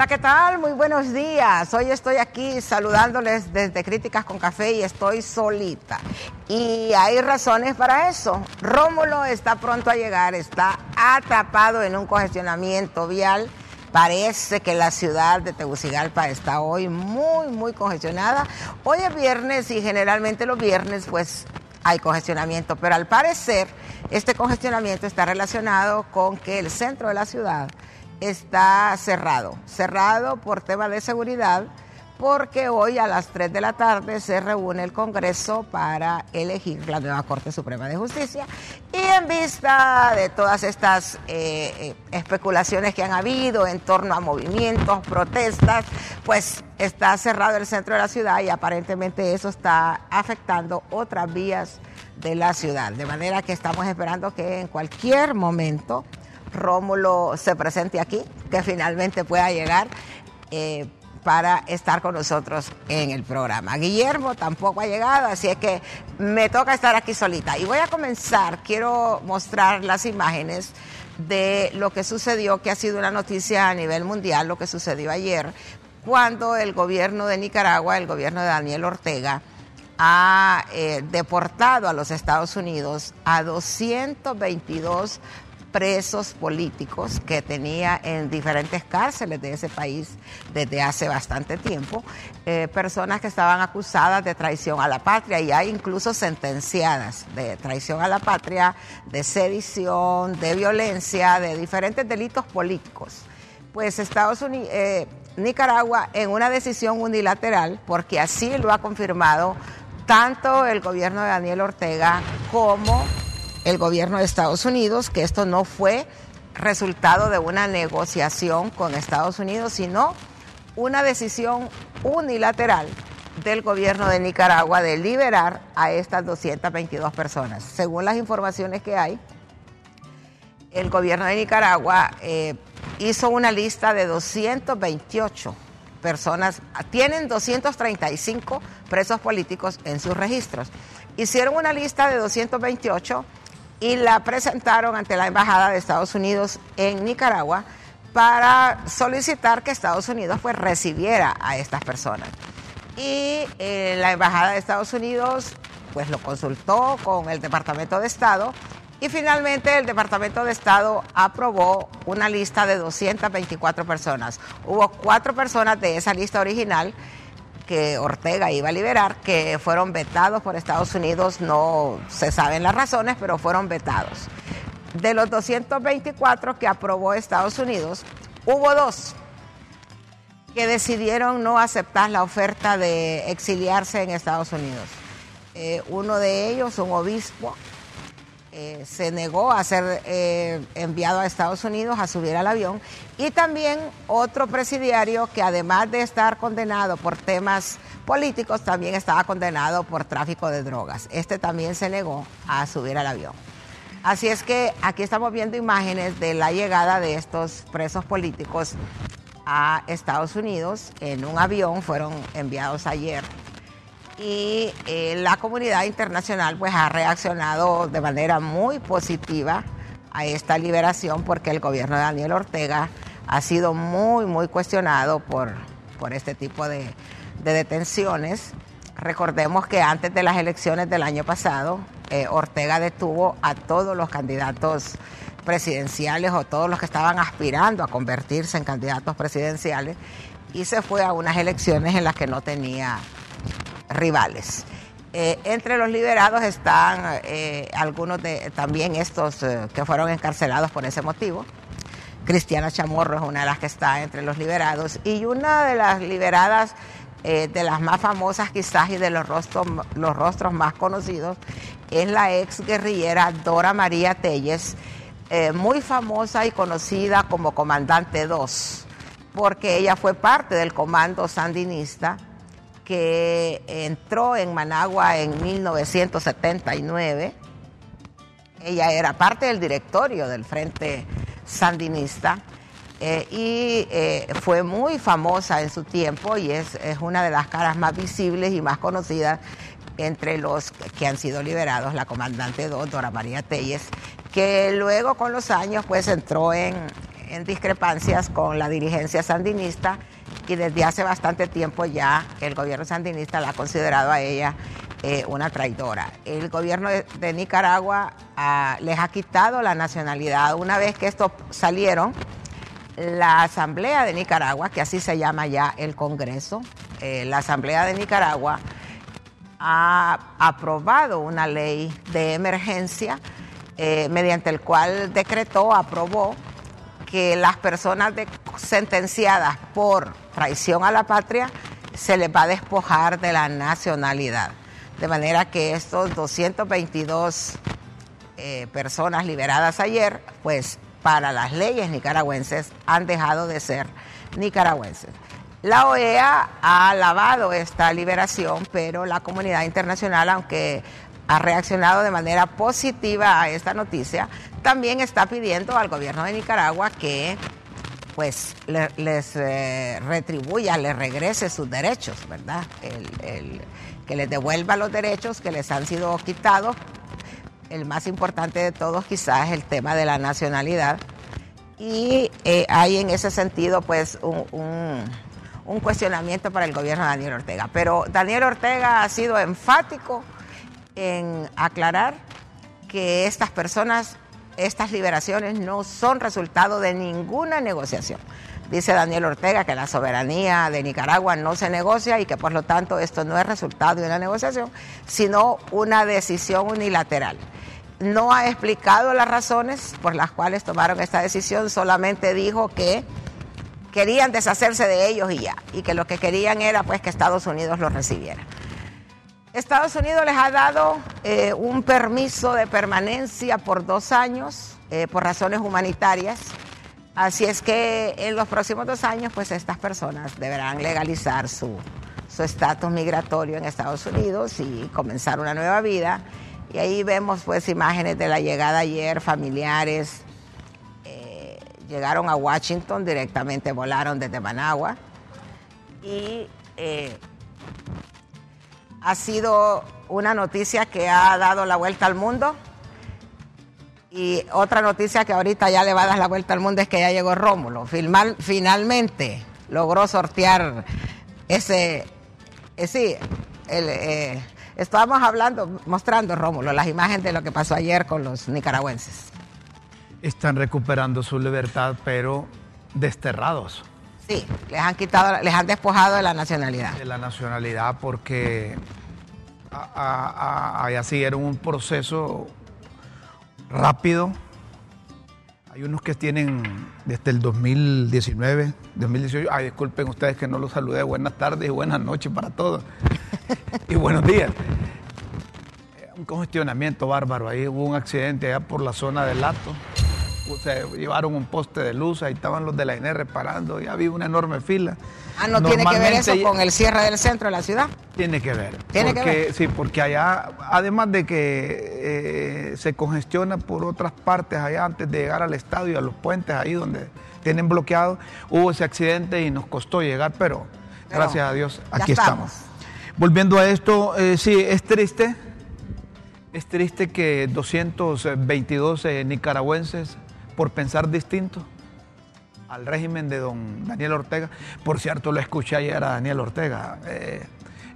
Hola, ¿qué tal? Muy buenos días. Hoy estoy aquí saludándoles desde Críticas con Café y estoy solita. Y hay razones para eso. Rómulo está pronto a llegar, está atrapado en un congestionamiento vial. Parece que la ciudad de Tegucigalpa está hoy muy, muy congestionada. Hoy es viernes y generalmente los viernes pues hay congestionamiento, pero al parecer este congestionamiento está relacionado con que el centro de la ciudad está cerrado, cerrado por tema de seguridad, porque hoy a las 3 de la tarde se reúne el Congreso para elegir la nueva Corte Suprema de Justicia. Y en vista de todas estas eh, eh, especulaciones que han habido en torno a movimientos, protestas, pues está cerrado el centro de la ciudad y aparentemente eso está afectando otras vías de la ciudad. De manera que estamos esperando que en cualquier momento Rómulo se presente aquí, que finalmente pueda llegar eh, para estar con nosotros en el programa. Guillermo tampoco ha llegado, así es que me toca estar aquí solita. Y voy a comenzar, quiero mostrar las imágenes de lo que sucedió, que ha sido una noticia a nivel mundial, lo que sucedió ayer, cuando el gobierno de Nicaragua, el gobierno de Daniel Ortega, ha eh, deportado a los Estados Unidos a 222 presos políticos que tenía en diferentes cárceles de ese país desde hace bastante tiempo, eh, personas que estaban acusadas de traición a la patria y hay incluso sentenciadas de traición a la patria, de sedición, de violencia, de diferentes delitos políticos. Pues Estados Unidos, eh, Nicaragua en una decisión unilateral, porque así lo ha confirmado tanto el gobierno de Daniel Ortega como el gobierno de Estados Unidos que esto no fue resultado de una negociación con Estados Unidos, sino una decisión unilateral del gobierno de Nicaragua de liberar a estas 222 personas. Según las informaciones que hay, el gobierno de Nicaragua eh, hizo una lista de 228 personas, tienen 235 presos políticos en sus registros. Hicieron una lista de 228 y la presentaron ante la Embajada de Estados Unidos en Nicaragua para solicitar que Estados Unidos pues recibiera a estas personas. Y eh, la Embajada de Estados Unidos pues lo consultó con el Departamento de Estado y finalmente el Departamento de Estado aprobó una lista de 224 personas. Hubo cuatro personas de esa lista original que Ortega iba a liberar, que fueron vetados por Estados Unidos, no se saben las razones, pero fueron vetados. De los 224 que aprobó Estados Unidos, hubo dos que decidieron no aceptar la oferta de exiliarse en Estados Unidos. Eh, uno de ellos, un obispo, eh, se negó a ser eh, enviado a Estados Unidos a subir al avión y también otro presidiario que además de estar condenado por temas políticos también estaba condenado por tráfico de drogas. Este también se negó a subir al avión. Así es que aquí estamos viendo imágenes de la llegada de estos presos políticos a Estados Unidos en un avión, fueron enviados ayer y eh, la comunidad internacional pues ha reaccionado de manera muy positiva a esta liberación porque el gobierno de Daniel Ortega ha sido muy, muy cuestionado por, por este tipo de, detenciones. Recordemos que antes de las elecciones del año pasado, eh, Ortega detuvo a todos los candidatos presidenciales o todos los que estaban aspirando a convertirse en candidatos presidenciales y se fue a unas elecciones en las que no tenía rivales. Eh, entre los liberados están eh, algunos de también estos eh, que fueron encarcelados por ese motivo. Cristiana Chamorro es una de las que está entre los liberados y una de las liberadas de las más famosas quizás y de los rostros, los rostros más conocidos es la ex guerrillera Dora María Telles, muy famosa y conocida como Comandante 2, porque ella fue parte del comando sandinista que entró en Managua en 1979. Ella era parte del directorio del Frente Sandinista eh, y eh, fue muy famosa en su tiempo y es, una de las caras más visibles y más conocidas entre los que han sido liberados, la comandante Dora María Telles, que luego con los años pues entró en, en discrepancias con la dirigencia sandinista y desde hace bastante tiempo ya el gobierno sandinista la ha considerado a ella eh, una traidora. El gobierno de, Nicaragua ah, les ha quitado la nacionalidad. Una vez que estos salieron, la Asamblea de Nicaragua, que así se llama ya el Congreso, eh, la Asamblea de Nicaragua ha aprobado una ley de emergencia eh, mediante el cual decretó, aprobó que las personas sentenciadas por traición a la patria se les va a despojar de la nacionalidad. De manera que estos 222 eh, personas liberadas ayer, pues para las leyes nicaragüenses han dejado de ser nicaragüenses. La OEA ha alabado esta liberación, pero la comunidad internacional, aunque ha reaccionado de manera positiva a esta noticia, también está pidiendo al gobierno de Nicaragua que pues les eh, retribuya, les regrese sus derechos, ¿verdad? que les devuelva los derechos que les han sido quitados. El más importante de todos quizás es el tema de la nacionalidad. Y eh, hay en ese sentido pues un cuestionamiento para el gobierno de Daniel Ortega. Pero Daniel Ortega ha sido enfático en aclarar que estas personas, estas liberaciones no son resultado de ninguna negociación. Dice Daniel Ortega que la soberanía de Nicaragua no se negocia y que por lo tanto esto no es resultado de una negociación, sino una decisión unilateral. No ha explicado las razones por las cuales tomaron esta decisión, solamente dijo que querían deshacerse de ellos y ya, y que lo que querían era pues que Estados Unidos los recibiera. Estados Unidos les ha dado eh, un permiso de permanencia por dos años eh, por razones humanitarias Así es que en los próximos dos años, pues estas personas deberán legalizar su estatus migratorio en Estados Unidos y comenzar una nueva vida. Y ahí vemos pues imágenes de la llegada ayer, familiares eh, llegaron a Washington, directamente volaron desde Managua y ha sido una noticia que ha dado la vuelta al mundo. Y otra noticia que ahorita ya le va a dar la vuelta al mundo es que ya llegó Rómulo. finalmente logró sortear ese, eh, sí, eh, estábamos hablando, mostrando Rómulo las imágenes de lo que pasó ayer con los nicaragüenses. Están recuperando su libertad, pero desterrados. Sí, les han quitado, les han despojado de la nacionalidad. De la nacionalidad porque a, siguieron un proceso rápido. Hay unos que tienen desde el 2019, 2018. Ay, disculpen ustedes que no los saludé. Buenas tardes y buenas noches para todos. y buenos días. Un congestionamiento bárbaro. Ahí hubo un accidente allá por la zona del Lato se llevaron un poste de luz, ahí estaban los de la INR reparando, y había una enorme fila. Ah, ¿no tiene que ver eso con el cierre del centro de la ciudad? Tiene que ver. ¿Tiene que ver? Sí, porque allá, además de que eh, se congestiona por otras partes allá antes de llegar al estadio, a los puentes ahí donde tienen bloqueado, hubo ese accidente y nos costó llegar, pero, gracias a Dios aquí estamos. Volviendo a esto, eh, sí, es triste. Es triste que 222 eh, nicaragüenses por pensar distinto al régimen de don Daniel Ortega. Por cierto, lo escuché ayer a Daniel Ortega. Eh,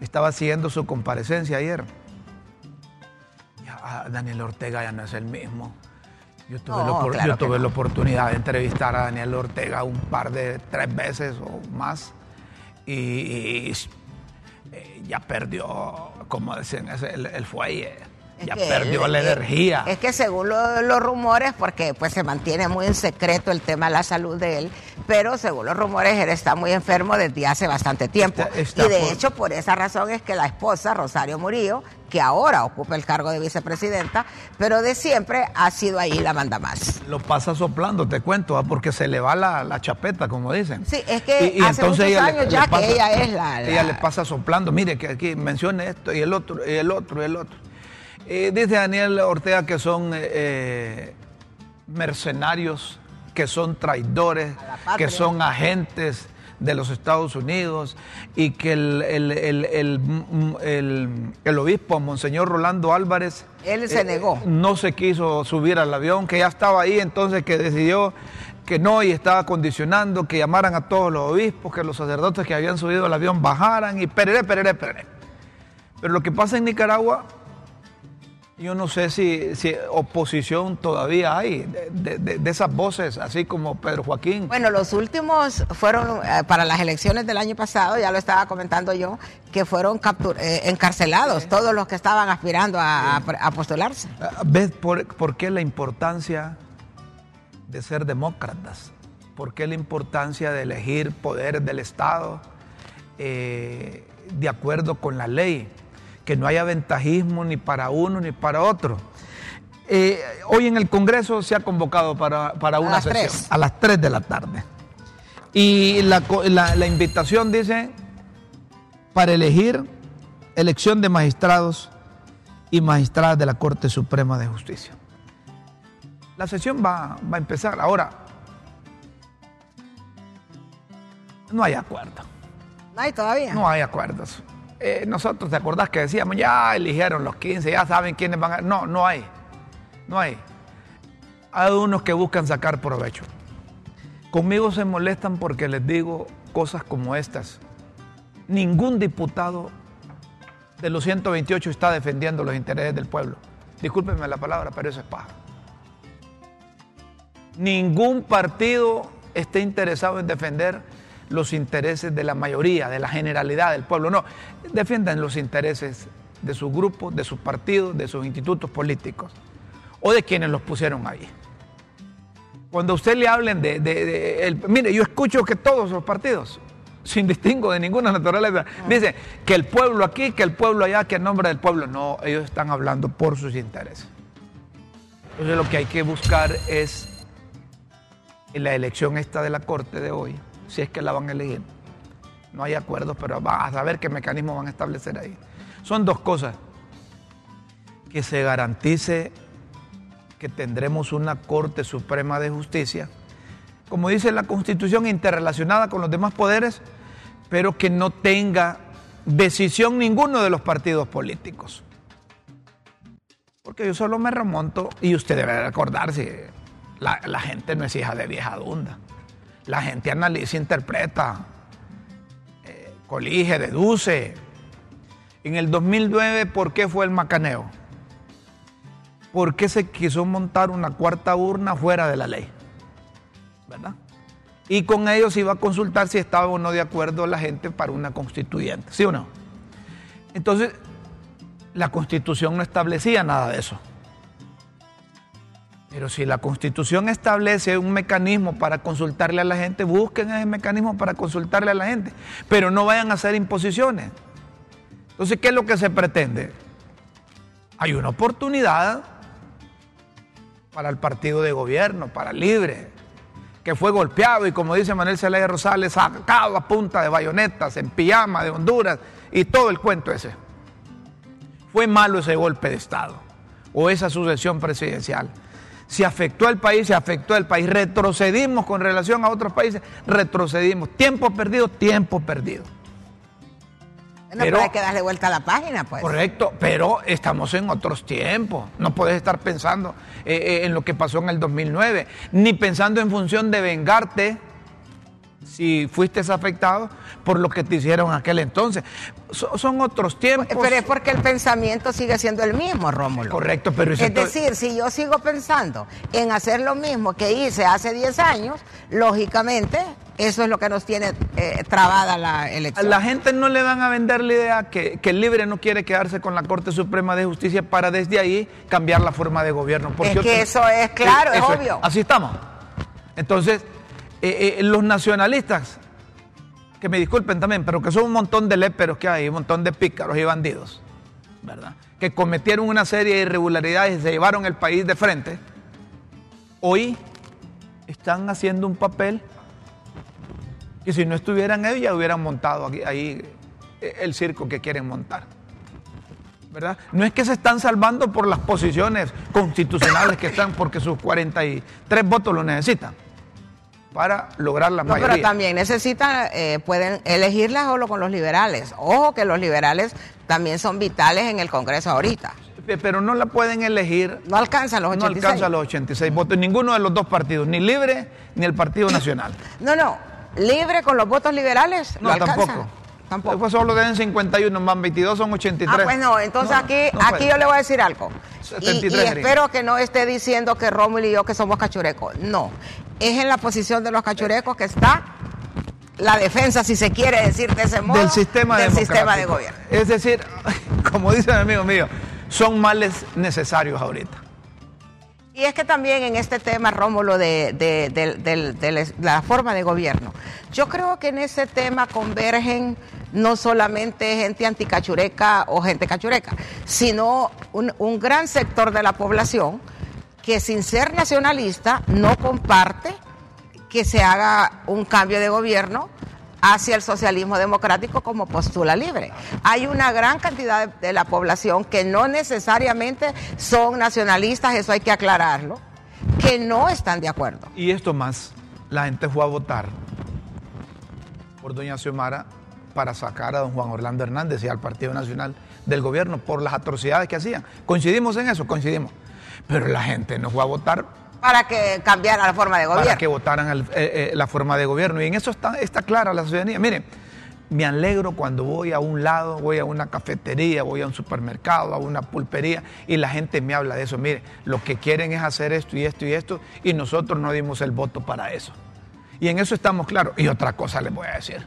estaba siguiendo su comparecencia ayer. Ya, Daniel Ortega ya no es el mismo. Yo tuve, la, oportunidad de entrevistar a Daniel Ortega un par de tres veces o más y, eh, ya perdió, como dicen, el, el fuelle ya perdió la energía. Es que según los rumores, porque pues se mantiene muy en secreto el tema de la salud de él, pero según los rumores él está muy enfermo desde hace bastante tiempo. y de hecho por esa razón es que la esposa, Rosario Murillo, que ahora ocupa el cargo de vicepresidenta, pero de siempre ha sido ahí la manda más. Lo pasa soplando, te cuento, ¿ah? porque se le va la, chapeta, como dicen. Sí, es que hace entonces muchos años ya que ella es la, Ella le pasa soplando, mire que aquí mencione esto y el otro, y el otro, y el otro. Eh, dice Daniel Ortega que son eh, eh, mercenarios, que son traidores, que son agentes de los Estados Unidos y que el, el, obispo, Monseñor Rolando Álvarez, él se negó. No se quiso subir al avión, que ya estaba ahí, entonces que decidió que no y estaba condicionando que llamaran a todos los obispos, que los sacerdotes que habían subido al avión bajaran y perere, perere, perere. Pero lo que pasa en Nicaragua, yo no sé si, si oposición todavía hay de, esas voces, así como Pedro Joaquín. Bueno, los últimos fueron eh, para las elecciones del año pasado, ya lo estaba comentando yo, que fueron eh, encarcelados todos los que estaban aspirando a, postularse. ¿Ves por, por qué la importancia de ser demócratas? ¿Por qué la importancia de elegir poder del Estado eh, de acuerdo con la ley? Que no haya ventajismo ni para uno ni para otro. Eh, hoy en el Congreso se ha convocado para, una sesión a las 3 de la tarde. Y la, la invitación dice para elegir elección de magistrados y magistradas de la Corte Suprema de Justicia. La sesión va, a empezar. Ahora, no hay acuerdo. No hay todavía. No hay acuerdos. Eh, nosotros, ¿te acordás que decíamos, ya eligieron los 15, ya saben quiénes van a... No, no hay. No hay. Hay unos que buscan sacar provecho. Conmigo se molestan porque les digo cosas como estas. Ningún diputado de los 128 está defendiendo los intereses del pueblo. Discúlpenme la palabra, pero eso es paja. Ningún partido está interesado en defender los intereses de la mayoría, de la generalidad del pueblo. No, defienden los intereses de sus grupos, de sus partidos, de sus institutos políticos o de quienes los pusieron ahí. Cuando usted le hablen de... mire, yo escucho que todos los partidos, sin distingo de ninguna naturaleza, ah. dicen que el pueblo aquí, que el pueblo allá, que el nombre del pueblo. No, ellos están hablando por sus intereses. Entonces lo que hay que buscar es en la elección esta de la Corte de hoy, si es que la van a elegir. No hay acuerdos, pero va a saber qué mecanismo van a establecer ahí. Son dos cosas. Que se garantice que tendremos una Corte Suprema de Justicia, como dice la Constitución, interrelacionada con los demás poderes, pero que no tenga decisión ninguno de los partidos políticos. Porque yo solo me remonto, y usted debe recordarse, la, gente no es hija de vieja dunda. La gente analiza, interpreta, eh, colige, deduce. En el 2009, ¿por qué fue el macaneo? ¿Por qué se quiso montar una cuarta urna fuera de la ley? ¿Verdad? Y con ello se iba a consultar si estaba o no de acuerdo la gente para una constituyente, ¿sí o no? Entonces, la constitución no establecía nada de eso. Pero si la constitución establece un mecanismo para consultarle a la gente, busquen ese mecanismo para consultarle a la gente, pero no vayan a hacer imposiciones. Entonces, ¿qué es lo que se pretende? Hay una oportunidad para el partido de gobierno, para Libre, que fue golpeado y como dice Manuel Zelaya Rosales, sacado a punta de bayonetas, en pijama de Honduras y todo el cuento ese. Fue malo ese golpe de Estado o esa sucesión presidencial se afectó al país, se afectó al país, retrocedimos con relación a otros países, retrocedimos. Tiempo perdido, tiempo perdido. pero, hay que darle vuelta a la página, pues. Correcto, pero estamos en otros tiempos. No puedes estar pensando eh, eh, en lo que pasó en el 2009, ni pensando en función de vengarte si fuiste afectado por lo que te hicieron en aquel entonces. son otros tiempos. Pero es porque el pensamiento sigue siendo el mismo, Rómulo. Correcto, pero Es decir, si yo sigo pensando en hacer lo mismo que hice hace 10 años, lógicamente eso es lo que nos tiene eh, trabada la elección. A la gente no le van a vender la idea que, el libre no quiere quedarse con la Corte Suprema de Justicia para desde ahí cambiar la forma de gobierno. Porque es que eso es claro, es obvio. así estamos. Entonces, eh, eh, los nacionalistas, que me disculpen también, pero que son un montón de léperos que hay, un montón de pícaros y bandidos, ¿verdad? Que cometieron una serie de irregularidades y se llevaron el país de frente, hoy están haciendo un papel que si no estuvieran ellos ya hubieran montado aquí, ahí eh, el circo que quieren montar. ¿verdad? No es que se están salvando por las posiciones constitucionales que están, porque sus 43 votos lo necesitan para lograr la no, Pero también necesitan, eh, pueden elegirla solo con los liberales. Ojo que los liberales también son vitales en el Congreso ahorita. Pero no la pueden elegir. No alcanza los 86. No alcanza los 86 votos. Ninguno de los dos partidos, ni Libre ni el Partido Nacional. No, no. Libre con los votos liberales. No, tampoco. Tampoco. Después solo tienen 51, más 22 son 83. Ah, pues no, entonces aquí, aquí yo le voy a decir algo. y, espero que no esté diciendo que Rómulo y yo que somos cachurecos. No. Es en la posición de los cachurecos que está la defensa, si se quiere decir de ese modo, del sistema, del sistema de gobierno. Es decir, como dice mi amigo mío, son males necesarios ahorita. Y es que también en este tema, Rómulo, de, la forma de gobierno, yo creo que en ese tema convergen no solamente gente anticachureca o gente cachureca, sino un gran sector de la población que sin ser nacionalista no comparte que se haga un cambio de gobierno hacia el socialismo democrático como postula libre. Hay una gran cantidad de, la población que no necesariamente son nacionalistas, eso hay que aclararlo, que no están de acuerdo. Y esto más, la gente fue a votar por doña Xiomara para sacar a don Juan Orlando Hernández y al Partido Nacional del gobierno por las atrocidades que hacían. Coincidimos en eso, coincidimos. Pero la gente no fue a votar para que cambiara la forma de gobierno. Para que votaran eh, eh, la forma de gobierno. Y en eso está, está clara la ciudadanía. Mire, me alegro cuando voy a un lado, voy a una cafetería, voy a un supermercado, a una pulpería y la gente me habla de eso. Mire, lo que quieren es hacer esto y esto y esto y nosotros no dimos el voto para eso. Y en eso estamos claros. Y otra cosa les voy a decir.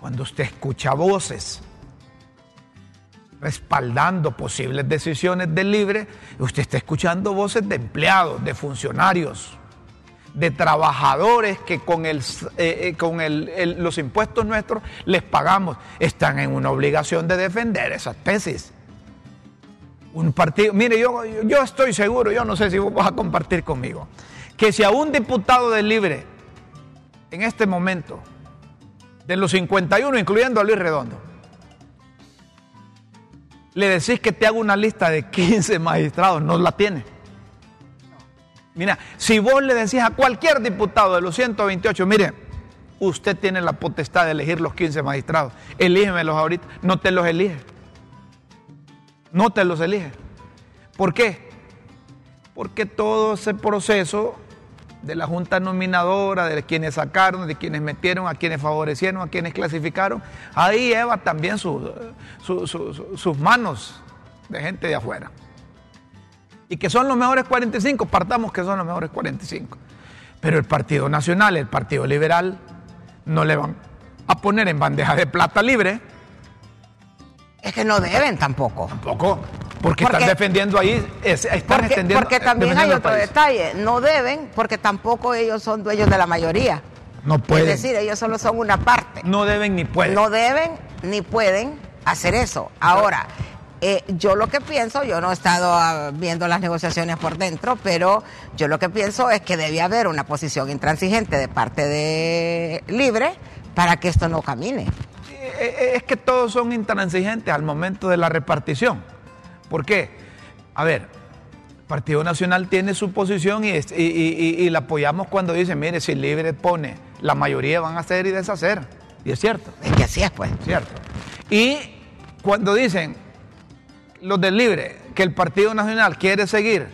Cuando usted escucha voces respaldando posibles decisiones del libre, usted está escuchando voces de empleados, de funcionarios, de trabajadores que con, el, eh, eh, con los impuestos nuestros les pagamos. Están en una obligación de defender esas tesis. Un partido, mire, yo, yo estoy seguro, yo no sé si vos vas a compartir conmigo, que si a un diputado del libre en este momento, de los 51, incluyendo a Luis Redondo, le decís que te hago una lista de 15 magistrados, no la tiene. Mira, si vos le decís a cualquier diputado de los 128, mire, usted tiene la potestad de elegir los 15 magistrados, elígemelos ahorita, no te los elige. No te los elige. ¿Por qué? Porque todo ese proceso de la junta nominadora, de quienes sacaron, de quienes metieron, a quienes favorecieron, a quienes clasificaron, ahí lleva también sus manos de gente de afuera. Y que son los mejores 45, partamos que son los mejores 45. Pero el Partido Nacional, el Partido Liberal, no le van a poner en bandeja de plata libre. Es que no deben tampoco. Tampoco. Porque, están defendiendo ahí, están porque, extendiendo. Porque también hay otro detalle, no deben, porque tampoco ellos son dueños de la mayoría. No pueden. Es decir, ellos solo son una parte. No deben ni pueden. No deben ni pueden hacer eso. Ahora, eh, yo lo que pienso, yo no he estado ah, viendo las negociaciones por dentro, pero yo lo que pienso es que debe haber una posición intransigente de parte de Libre para que esto no camine. Eh, eh, es que todos son intransigentes al momento de la repartición. ¿Por qué? A ver, el Partido Nacional tiene su posición y, la apoyamos cuando dice, mire, si Libre pone, la mayoría van a hacer y deshacer. Y es cierto. Es que así es, pues. Cierto. Y cuando dicen los del Libre que el Partido Nacional quiere seguir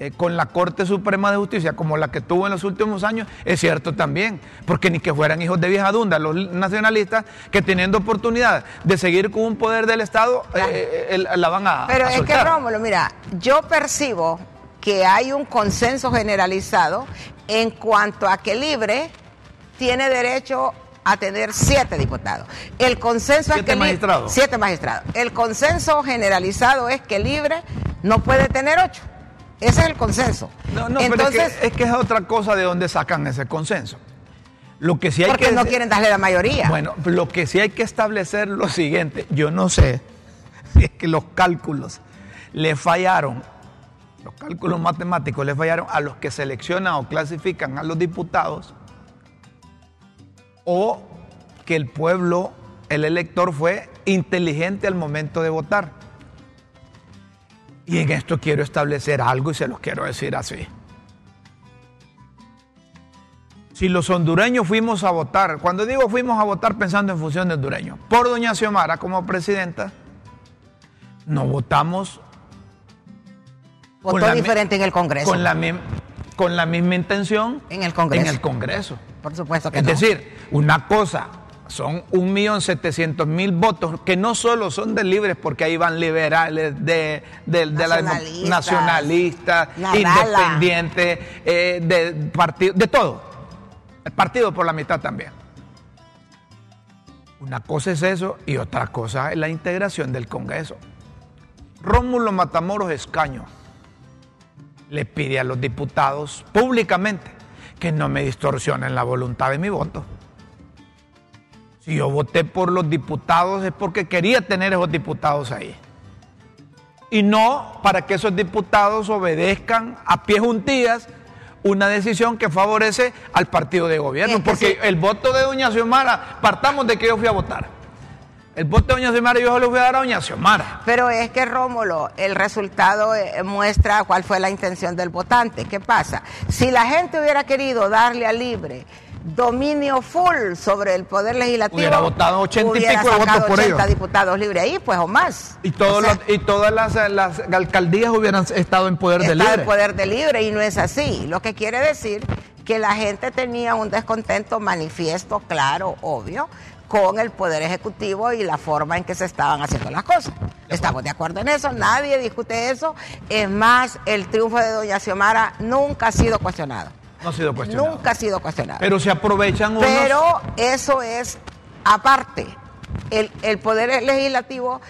eh, con la Corte Suprema de Justicia como la que tuvo en los últimos años, es cierto también, porque ni que fueran hijos de vieja dunda los nacionalistas que teniendo oportunidad de seguir con un poder del Estado, eh, eh, la van a... Pero es que Rómulo, mira, yo percibo que hay un consenso generalizado en cuanto a que Libre tiene derecho a tener siete diputados. El consenso es que magistrados. siete magistrados. El consenso generalizado es que Libre no puede tener ocho. Ese es el consenso. No, no, Entonces, pero es que, es otra cosa de dónde sacan ese consenso. Lo que sí hay porque no quieren darle la mayoría. Bueno, lo que sí hay que establecer lo siguiente. Yo no sé si es que los cálculos le fallaron, los cálculos matemáticos le fallaron a los que seleccionan o clasifican a los diputados, o que el pueblo, el elector fue inteligente al momento de votar. Y en esto quiero establecer algo y se los quiero decir así. Si los hondureños fuimos a votar, cuando digo fuimos a votar pensando en función de hondureños, por doña Xiomara como presidenta, no votamos. Votó diferente en el Congreso. Con la, con la misma intención en el Congreso. En el Congreso. Por supuesto que es no. Es decir, una cosa son 1.700.000 votos que no solo son de libres, porque ahí van liberales, de, de, nacionalistas, la nacionalistas independientes, eh, de partido, de todo. El partido por la mitad también. Una cosa es eso y otra cosa es la integración del Congreso. Rómulo Matamoros Escaño le pide a los diputados públicamente que no me distorsionen la voluntad de mi voto. Si yo voté por los diputados es porque quería tener esos diputados ahí. Y no para que esos diputados obedezcan a pie juntillas una decisión que favorece al partido de gobierno. Porque el voto de doña Xiomara, partamos de que yo fui a votar. El voto de doña Xiomara yo se lo voy a dar a doña Xiomara. Pero es que Rómulo, el resultado eh, muestra cuál fue la intención del votante. ¿Qué pasa? Si la gente hubiera querido darle a libre dominio full sobre el poder legislativo. Hubiera votado 80 y pico de votos por 80 diputados libres ahí, pues o más. Y, todos y todas las, alcaldías hubieran estado en poder de libre. en poder de libre y no es así. Lo que quiere decir que la gente tenía un descontento manifiesto, claro, obvio, con el poder ejecutivo y la forma en que se estaban haciendo las cosas. Estamos de acuerdo en eso, nadie discute eso. Es más, el triunfo de doña Xiomara nunca ha sido cuestionado. No ha sido cuestionado. Nunca ha sido cuestionado. Pero se aprovechan unos... Pero eso es aparte. El, el poder legislativo,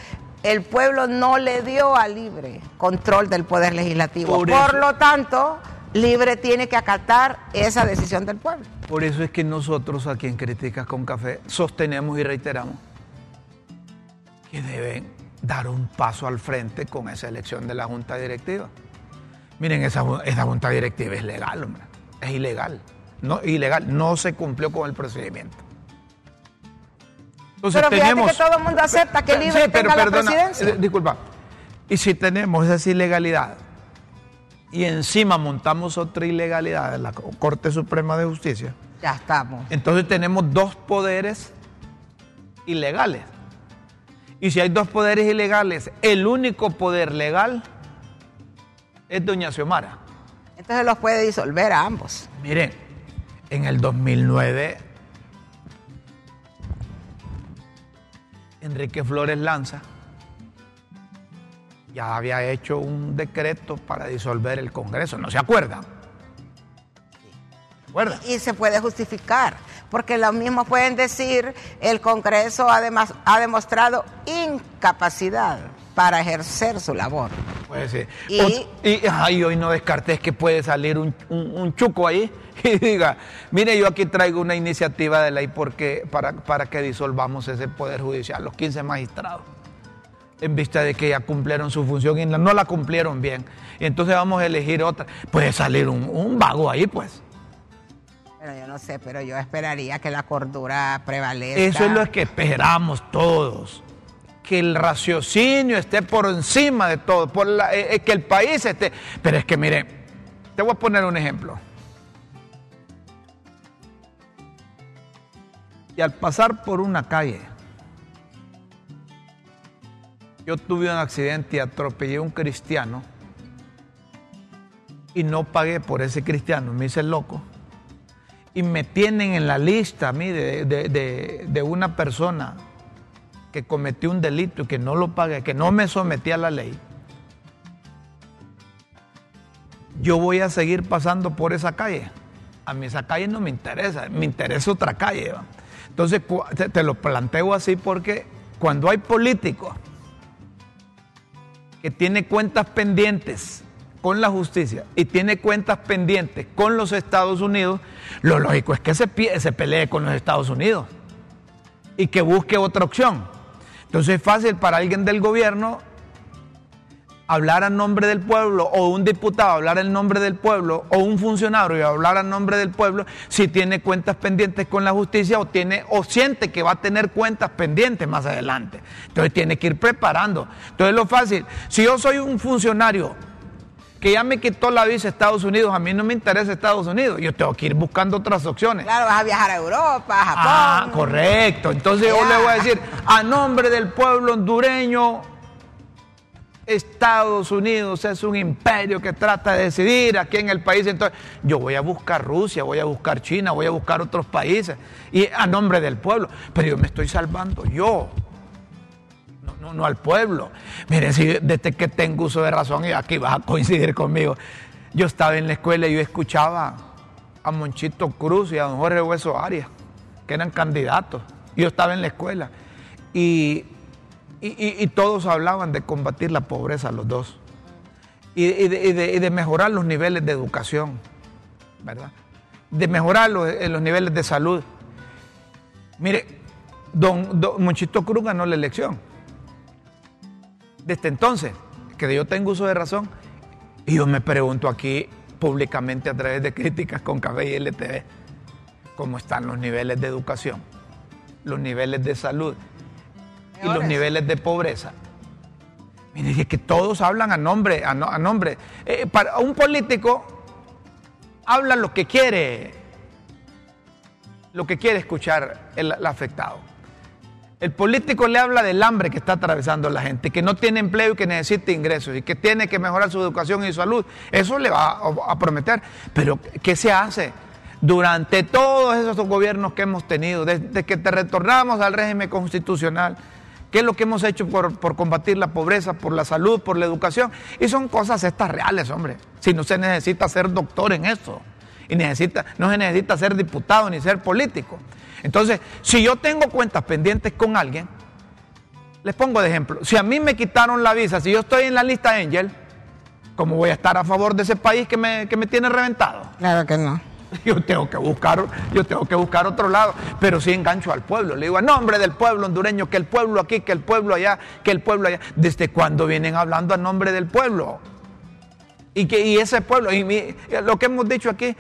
el pueblo no le dio a libre control del poder legislativo. Por, lo tanto, libre tiene que acatar esa decisión del pueblo. Por eso es que nosotros aquí en Críticas con Café sostenemos y reiteramos que deben dar un paso al frente con esa elección de la Junta Directiva. Miren, esa, esa Junta Directiva es legal, hombre es ilegal. No, ilegal, no se cumplió con el procedimiento. Entonces, pero tenemos, que todo el mundo acepta que libre sí, tenga la presidencia. Eh, disculpa. Y si tenemos esa ilegalidad y encima montamos otra ilegalidad en la Corte Suprema de Justicia. Ya estamos. Entonces tenemos dos poderes ilegales. Y si hay dos poderes ilegales, el único poder legal es doña Xiomara. Entonces los puede disolver a ambos. Miren, en el 2009, Enrique Flores Lanza ya había hecho un decreto para disolver el Congreso, ¿no se acuerdan? ¿Se acuerdan? Y, se puede justificar, porque lo mismo pueden decir, el Congreso ha demostrado incapacidad para ejercer su labor. Puede ser. Y, y hoy no descartes que puede salir un, chuco ahí y diga, mire, yo aquí traigo una iniciativa de ley porque, para, para que disolvamos ese Poder Judicial, los 15 magistrados, en vista de que ya cumplieron su función y no la cumplieron bien. Y entonces vamos a elegir otra. Puede salir un, un vago ahí, pues. Bueno, yo no sé, pero yo esperaría que la cordura prevalezca. Eso es lo que esperamos todos que el raciocinio esté por encima de todo, por eh, eh, que el país esté... Pero es que mire, te voy a poner un ejemplo. Y al pasar por una calle, yo tuve un accidente y atropellé a un cristiano y no pagué por ese cristiano, me hice loco. Y me tienen en la lista a mí de una persona que cometí un delito y que no lo pagué, que no me sometí a la ley, yo voy a seguir pasando por esa calle. A mí esa calle no me interesa, me interesa otra calle. Entonces te, lo planteo así porque cuando hay políticos que tiene cuentas pendientes con la justicia y tiene cuentas pendientes con los Estados Unidos, lo lógico es que se pelee con los Estados Unidos y que busque otra opción. Entonces es fácil para alguien del gobierno hablar a nombre del pueblo o un diputado hablar en nombre del pueblo o un funcionario hablar a nombre del pueblo si tiene cuentas pendientes con la justicia o tiene o siente que va a tener cuentas pendientes más adelante. Entonces tiene que ir preparando. Entonces lo fácil, si yo soy un funcionario que ya me quitó la visa a Estados Unidos, a mí no me interesa Estados Unidos, yo tengo que ir buscando otras opciones. Claro, vas a viajar a Europa, a Japón. Ah, correcto. Entonces yo le voy a decir, a nombre del pueblo hondureño, Estados Unidos es un imperio que trata de decidir aquí en el país. Entonces, yo voy a buscar Rusia, voy a buscar China, voy a buscar otros países y a nombre del pueblo. Pero yo me estoy salvando yo, no, no, al pueblo. Mire, desde que tengo uso de razón, y aquí vas a coincidir conmigo, yo estaba en la escuela y yo escuchaba a Monchito Cruz y a don Jorge Hueso Arias, que eran candidatos. Yo estaba en la escuela y y, todos hablaban de combatir la pobreza, los dos. Y, de, mejorar los niveles de educación, ¿verdad? De mejorar los, eh, los niveles de salud. Mire, don Monchito Cruz ganó la elección. Desde entonces, que yo tengo uso de razón, y yo me pregunto aquí públicamente a través de críticas con Café y LTV, cómo están los niveles de educación, los niveles de salud, y los niveles de pobreza. Mire, es que todos hablan a nombre, a, nombre. Eh, para un político habla lo que quiere, lo que quiere escuchar el, afectado. El político le habla del hambre que está atravesando la gente, que no tiene empleo y que necesita ingresos y que tiene que mejorar su educación y su salud. Eso le va a, prometer. Pero, ¿qué se hace? Durante todos esos gobiernos que hemos tenido, desde que te retornamos al régimen constitucional, ¿Qué es lo que hemos hecho por, combatir la pobreza, por la salud, por la educación? Y son cosas estas reales, hombre. Si no se necesita ser doctor en eso. Y necesita, no se necesita ser diputado ni ser político. Entonces, si yo tengo cuentas pendientes con alguien, les pongo de ejemplo. Si a mí me quitaron la visa, si yo estoy en la lista Angel, ¿cómo voy a estar a favor de ese país que me, que me tiene reventado? Claro que no. Yo tengo que buscar, yo tengo que buscar otro lado, pero sí engancho al pueblo. Le digo, a nombre del pueblo hondureño, que el pueblo aquí, que el pueblo allá, que el pueblo allá. ¿Desde cuándo vienen hablando a nombre del pueblo? Y que y ese pueblo, y lo que hemos dicho aquí,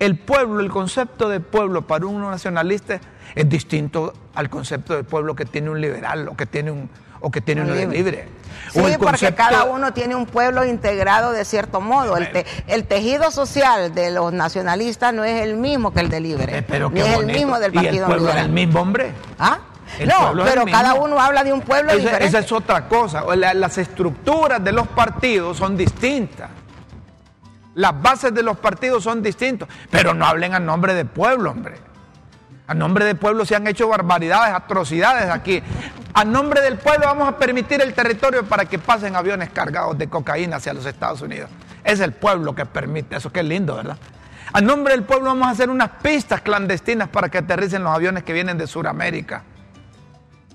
el pueblo, el concepto de pueblo para un nacionalista es distinto al concepto del pueblo que tiene un liberal o que tiene un, o que tiene un libre. Sí, porque cada uno tiene un pueblo integrado de cierto modo. El, tejido social de los nacionalistas no es el mismo que el de libre. Eh, pero es el mismo del Partido ¿Y el pueblo es el mismo hombre? ¿Ah? no, pero cada uno habla de un pueblo esa, diferente. Esa es otra cosa. las estructuras de los partidos son distintas. Las bases de los partidos son distintas. Pero no hablen a nombre del pueblo, hombre. A nombre del pueblo se han hecho barbaridades, atrocidades aquí. A nombre del pueblo vamos a permitir el territorio para que pasen aviones cargados de cocaína hacia los Estados Unidos. Es el pueblo que permite eso, es lindo, ¿verdad? A nombre del pueblo vamos a hacer unas pistas clandestinas para que aterricen los aviones que vienen de Sudamérica.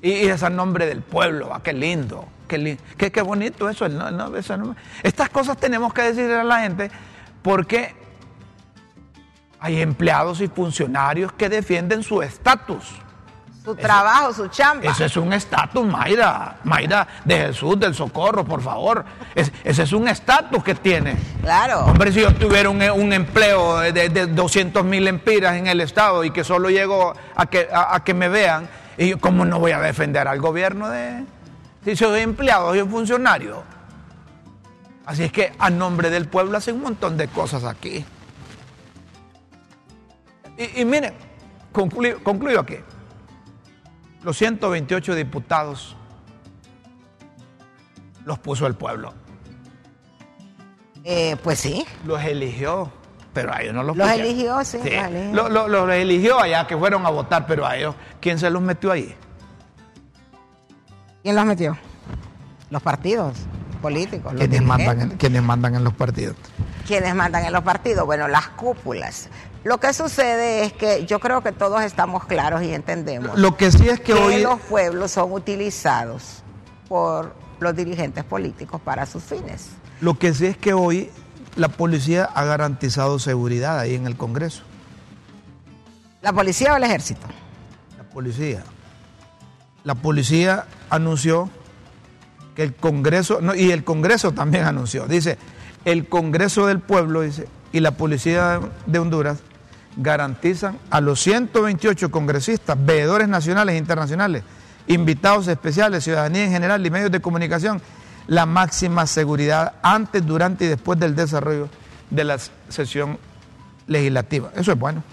Y, es a nombre del pueblo, qué lindo, qué, qué, bonito eso, eso Estas cosas tenemos que decirle a la gente porque hay empleados y funcionarios que defienden su estatus. Su trabajo, su chamba. Ese es un estatus, Mayra. Mayra de Jesús, del Socorro, por favor. ese es un estatus que tiene. Claro. Hombre, si yo tuviera un, empleo de, de 200 mil empiras en el Estado y que solo llego a que, a, que me vean, y yo, ¿cómo no voy a defender al gobierno de... Si soy empleado, soy funcionario. Así es que a nombre del pueblo hacen un montón de cosas aquí. Y, miren, concluyo, aquí. Los 128 diputados los puso el pueblo. Eh, pues sí. Los eligió, pero a ellos no los Los eligió, sí. Los, eligió. allá que fueron a votar, pero a ellos, ¿quién se los metió ahí? ¿Quién los metió? Los partidos políticos. ¿Quiénes mandan, ¿Quiénes mandan en los partidos? ¿Quiénes mandan en los partidos? Bueno, las cúpulas. Lo que sucede es que yo creo que todos estamos claros y entendemos. Lo que sí es que, hoy los pueblos son utilizados por los dirigentes políticos para sus fines. Lo que sí es que hoy la policía ha garantizado seguridad ahí en el Congreso. ¿La policía o el ejército? La policía. La policía anunció que el Congreso, y el Congreso también anunció, dice, el Congreso del Pueblo, dice, y la Policía de Honduras garantizan a los 128 congresistas, veedores nacionales e internacionales, invitados especiales, ciudadanía en general y medios de comunicación, la máxima seguridad antes, durante y después del desarrollo de la sesión legislativa. Eso es bueno.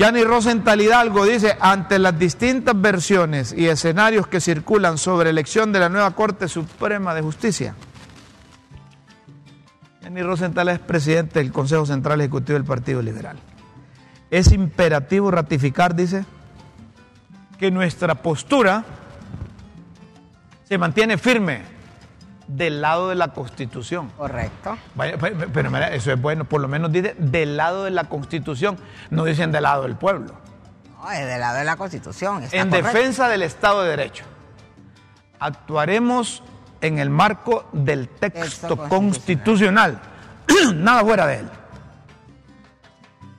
Yanni Rosenthal Hidalgo dice, ante las distintas versiones y escenarios que circulan sobre elección de la nueva Corte Suprema de Justicia, Yanni Rosenthal es presidente del Consejo Central Ejecutivo del Partido Liberal. Es imperativo ratificar, dice, que nuestra postura se mantiene firme del lado de la Constitución. Correcto. pero mira, eso es bueno, por lo menos dice del lado de la Constitución, no dicen del lado del pueblo. No, es del lado de la Constitución. en defensa del Estado de Derecho. Actuaremos en el marco del texto, constitucional. Nada fuera de él.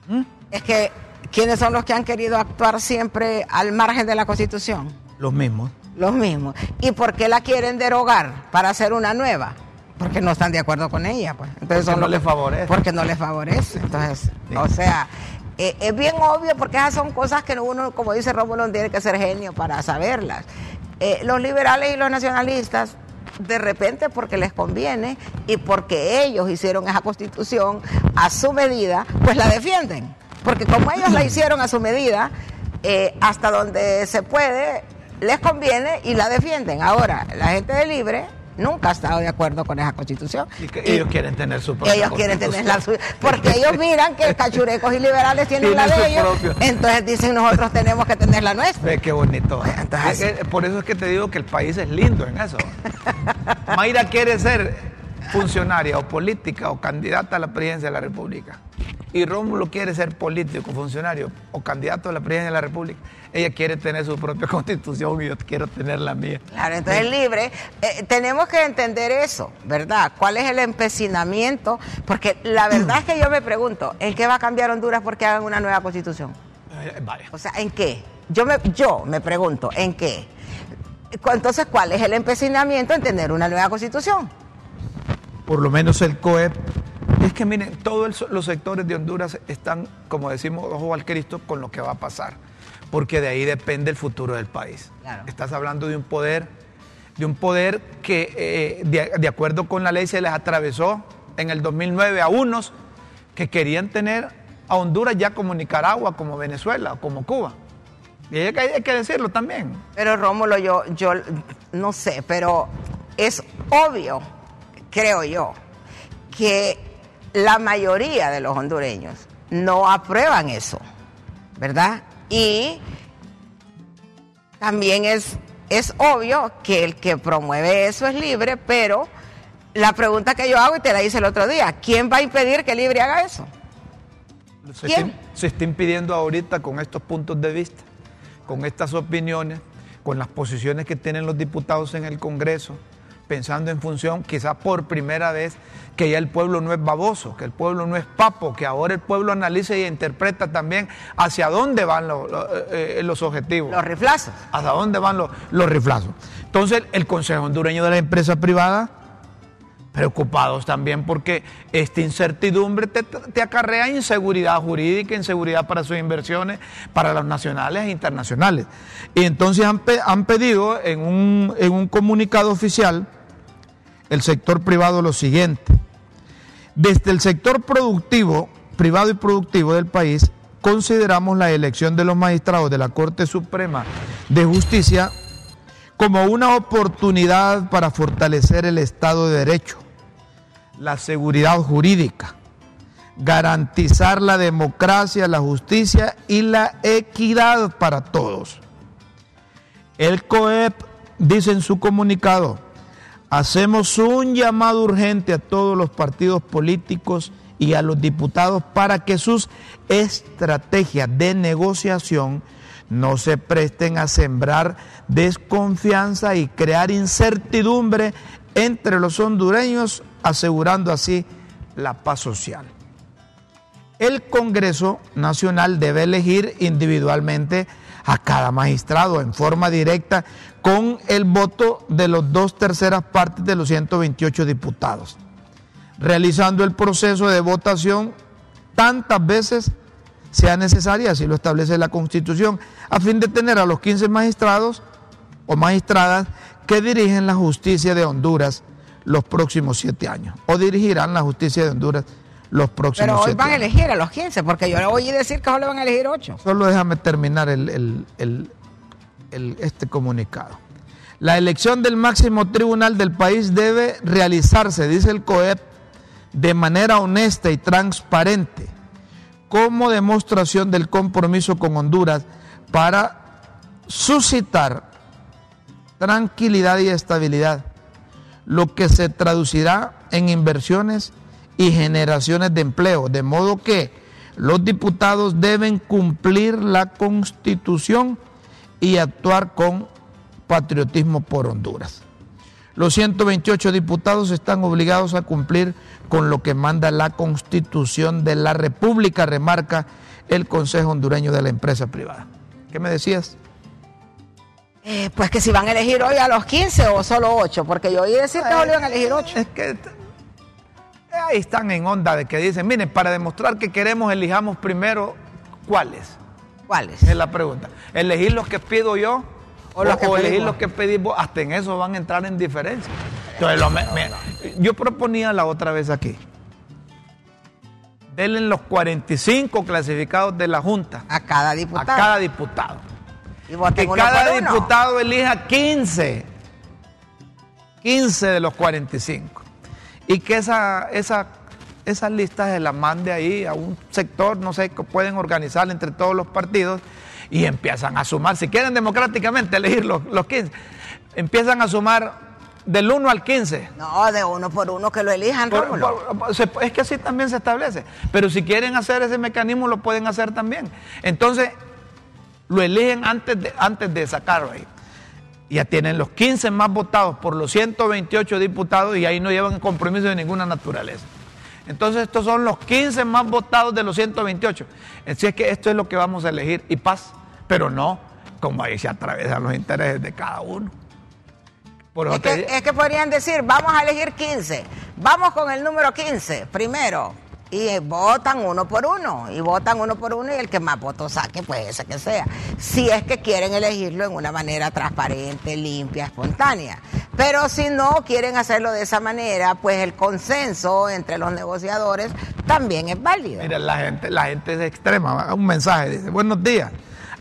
¿Mm? Es que, ¿quiénes son los que han querido actuar siempre al margen de la Constitución? Los mismos los mismos. ¿Y por qué la quieren derogar para hacer una nueva? Porque no están de acuerdo con ella, pues. Entonces porque no les favorece. Porque no les favorece. Entonces, o sea, eh, es bien obvio porque esas son cosas que uno, como dice Rómulo, tiene que ser genio para saberlas. Eh, los liberales y los nacionalistas de repente porque les conviene y porque ellos hicieron esa constitución a su medida, pues la defienden. Porque como ellos la hicieron a su medida, eh, hasta donde se puede, les conviene y la defienden. Ahora, la gente de Libre nunca ha estado de acuerdo con esa constitución. Y ellos quieren tener su propia Ellos quieren tener la suya. Porque ellos miran que cachurecos y liberales tienen la de ellos. Entonces dicen nosotros tenemos que tener la nuestra. Ve qué bonito. por eso es que te digo que el país es lindo en eso. Mayra quiere ser funcionaria o política o candidata a la presidencia de la República. Y Rómulo quiere ser político, funcionario o candidato a la presidencia de la República ella quiere tener su propia constitución y yo quiero tener la mía. Claro, entonces libre. Eh, tenemos que entender eso, ¿verdad? ¿Cuál es el empecinamiento? Porque la verdad es que yo me pregunto, ¿en qué va a cambiar Honduras porque hagan una nueva constitución? Eh, vale. O sea, ¿en qué? Yo me, yo me pregunto, ¿en qué? Entonces, ¿cuál es el empecinamiento en tener una nueva constitución? Por lo menos el COEP es que miren, todos los sectores de Honduras están, como decimos, ojo al Cristo con lo que va a pasar porque de ahí depende el futuro del país. Estás hablando de un poder, de un poder que eh, de, acuerdo con la ley se les atravesó en el 2009 a unos que querían tener a Honduras ya como Nicaragua, como Venezuela, como Cuba. Y hay que, hay que decirlo también. Pero Rómulo, yo, yo no sé, pero es obvio, creo yo, que la mayoría de los hondureños no aprueban eso, ¿verdad? Y también es, es obvio que el que promueve eso es libre, pero la pregunta que yo hago y te la hice el otro día, ¿quién va a impedir que libre haga eso? Se, Está, se está impidiendo ahorita con estos puntos de vista, con estas opiniones, con las posiciones que tienen los diputados en el Congreso, pensando en función, quizás por primera vez, que ya el pueblo no es baboso, que el pueblo no es papo, que ahora el pueblo analiza y interpreta también hacia dónde van los, eh, eh, los objetivos. Los riflazos. Hacia dónde van los, los riflazos. Entonces, el Consejo Hondureño de la Empresa Privada, preocupados también porque esta incertidumbre te, acarrea inseguridad jurídica, inseguridad para sus inversiones, para los nacionales e internacionales. Y entonces han, han pedido en un, en un comunicado oficial, el sector privado lo siguiente. Desde el sector productivo, privado y productivo del país, consideramos la elección de los magistrados de la Corte Suprema de Justicia como una oportunidad para fortalecer el Estado de Derecho, la seguridad jurídica, garantizar la democracia, la justicia y la equidad para todos. El COEP dice en su comunicado, Hacemos un llamado urgente a todos los partidos políticos y a los diputados para que sus estrategias de negociación no se presten a sembrar desconfianza y crear incertidumbre entre los hondureños, asegurando así la paz social. El Congreso Nacional debe elegir individualmente a cada magistrado en forma directa con el voto de los dos terceras partes de los 128 diputados, realizando el proceso de votación tantas veces sea necesaria, así lo establece la Constitución, a fin de tener a los 15 magistrados o magistradas que dirigen la justicia de Honduras los próximos siete años, o dirigirán la justicia de Honduras los próximos Pero hoy van a elegir a los 15, porque yo le oí decir que solo van a elegir 8. Solo déjame terminar el, este comunicado. La elección del máximo tribunal del país debe realizarse, dice el COEP, de manera honesta y transparente, como demostración del compromiso con Honduras para suscitar tranquilidad y estabilidad, lo que se traducirá en inversiones y generaciones de empleo, de modo que los diputados deben cumplir la constitución y actuar con patriotismo por Honduras. Los 128 diputados están obligados a cumplir con lo que manda la constitución de la República, remarca el Consejo Hondureño de la Empresa Privada. ¿Qué me decías? Eh, pues que si van a elegir hoy a los 15 o solo 8, porque yo oí decir que hoy van a elegir 8. Es que ahí están en onda de que dicen, miren, para demostrar que queremos, elijamos primero cuáles. ¿Cuáles? Es la pregunta. ¿Elegir los que pido yo o, los que elegir los que pedimos? Hasta en eso van a entrar en diferencia. yo proponía la otra vez aquí. Denle los 45 clasificados de la Junta. A cada diputado. A cada diputado. Y que cada diputado elija 15. 15 de los 45 y que esa, esa, esas listas se las mande ahí a un sector, no sé, que pueden organizar entre todos los partidos y empiezan a sumar, si quieren democráticamente elegir los, los 15, empiezan a sumar del 1 al 15. No, de uno por uno que lo elijan, Es que así también se establece. Pero si quieren hacer ese mecanismo, lo pueden hacer también. Entonces, lo eligen antes de, antes de sacarlo ahí ya tienen los 15 más votados por los 128 diputados y ahí no llevan compromiso de ninguna naturaleza. Entonces estos son los 15 más votados de los 128. Así es que esto es lo que vamos a elegir y paz, pero no como ahí se atravesan los intereses de cada uno. es, que, es que podrían decir, vamos a elegir 15, vamos con el número 15 primero y votan uno por uno, y votan uno por uno y el que más votos saque, pues ese que sea. Si es que quieren elegirlo en una manera transparente, limpia, espontánea. Pero si no quieren hacerlo de esa manera, pues el consenso entre los negociadores también es válido. Mira, la gente, la gente es extrema. Un mensaje dice, buenos días.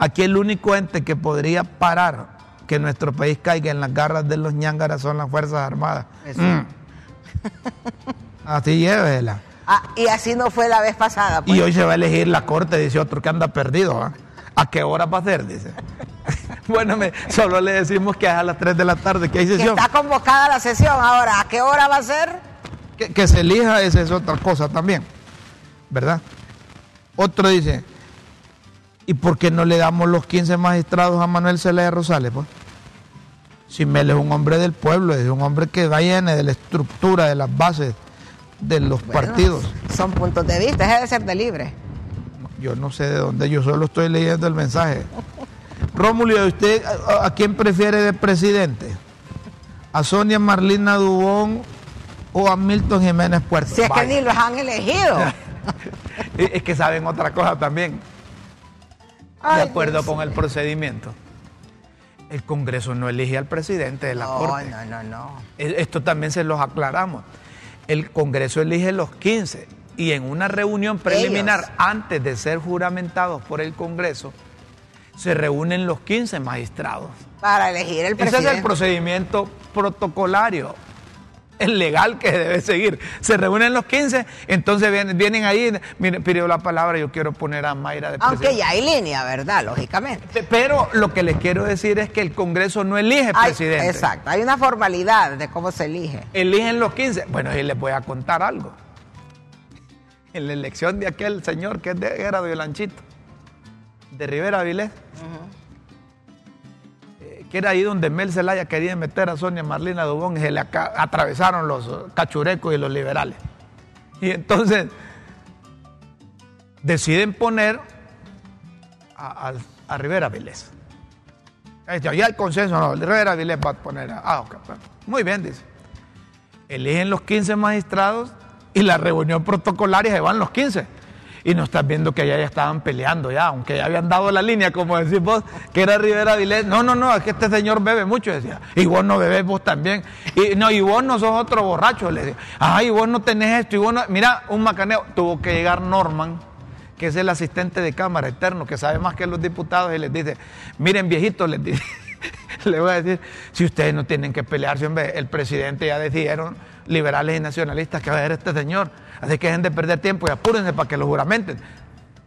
Aquí el único ente que podría parar que nuestro país caiga en las garras de los ñángaras son las Fuerzas Armadas. Mm. Así llévela. Ah, y así no fue la vez pasada. Pues. Y hoy se va a elegir la corte, dice otro que anda perdido. ¿ah? ¿A qué hora va a ser? Dice. bueno, solo le decimos que es a las 3 de la tarde que hay sesión. está convocada la sesión ahora. ¿A qué hora va a ser? Que, se elija, esa es otra cosa también. ¿Verdad? Otro dice, ¿y por qué no le damos los 15 magistrados a Manuel Celaya Rosales? Pues? Si Mel es un hombre del pueblo, es un hombre que viene de la estructura, de las bases de los partidos. Son puntos de vista, debe ser de libre. Yo no sé de dónde, yo solo estoy leyendo el mensaje. Rómulo, ¿usted a, quién prefiere de presidente? ¿A Sonia Marlina Dubón o a Milton Jiménez Puerto? Si es que ni los han elegido. es que saben otra cosa también. De acuerdo con el procedimiento. El Congreso no elige al presidente de la Corte. No, no, no. Esto también se los aclaramos el Congreso elige los 15 y en una reunión preliminar, antes de ser juramentados por el Congreso, se reúnen los 15 magistrados. Para elegir el presidente. Ese es el procedimiento protocolario, el legal que debe seguir. Se reúnen los 15, entonces vienen, vienen ahí, mire, pidió la palabra, yo quiero poner a Mayra de presidente. Aunque ya hay línea, ¿verdad? Lógicamente. Pero lo que les quiero decir es que el Congreso no elige presidente. Exacto, hay una formalidad de cómo se elige. Eligen los 15. Bueno, y les voy a contar algo. En la elección de aquel señor que era de Lanchito, de Rivera Vilés, que era ahí donde Mel Zelaya quería meter a Sonia Marlina Dubón y se le atravesaron los cachurecos y los liberales. Y entonces deciden poner a, Rivera Vilés. Ya hay consenso, no, Rivera Vilés va a poner a... Ah, muy bien, dice. Eligen los 15 magistrados y la reunión protocolaria se van los 15. Y no estás viendo que allá ya estaban peleando ya, aunque ya habían dado la línea, como decís vos, que era Rivera Vilés. No, no, no, es que este señor bebe mucho, decía. Y vos no bebés vos también. Y no, y vos no sos otro borracho, le decía. Ay, vos no tenés esto, y vos no. Mira, un macaneo. Tuvo que llegar Norman, que es el asistente de Cámara eterno, que sabe más que los diputados, y les dice: Miren, viejitos, les dice. le voy a decir, si ustedes no tienen que pelearse, hombre, el presidente ya decidieron, liberales y nacionalistas, que va a ser este señor Así que dejen de perder tiempo y apúrense para que lo juramenten.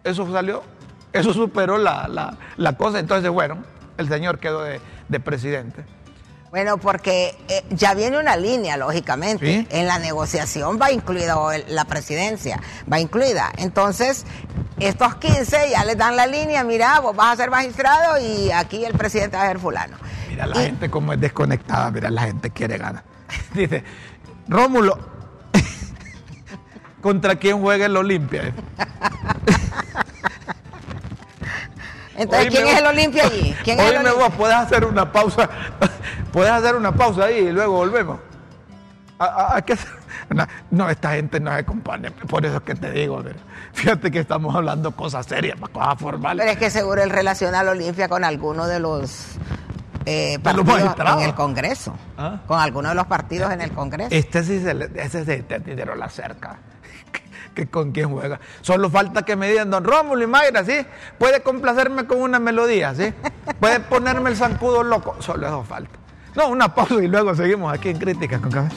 Eso salió, eso superó la, cosa. Entonces, bueno, el señor quedó de, presidente. Bueno, porque eh, ya viene una línea, lógicamente. En la negociación va incluida la presidencia, va incluida. Entonces, estos 15 ya les dan la línea, mira, vos vas a ser magistrado y aquí el presidente va a ser fulano. Mira la gente como es desconectada, mira, la gente quiere ganar. Dice, Rómulo, contra quién juega el Olimpia. Entonces, ¿quién es el Olimpia allí? ¿Quién es el vos, puedes hacer una pausa, puedes hacer una pausa ahí y luego volvemos. ¿A, qué no, esta gente no se compone, por eso es que te digo, fíjate que estamos hablando cosas serias, cosas formales. Pero es que seguro él relaciona al Olimpia con alguno de los eh, partidos en el Congreso, ¿Ah? con alguno de los partidos en el Congreso. Este sí se, ese sí te dinero la cerca que con quién juega. Solo falta que me digan, don Rómulo y Mayra, ¿sí? Puede complacerme con una melodía, ¿sí? Puede ponerme el zancudo loco. Solo eso falta. No, una pausa y luego seguimos aquí en Críticas con Café.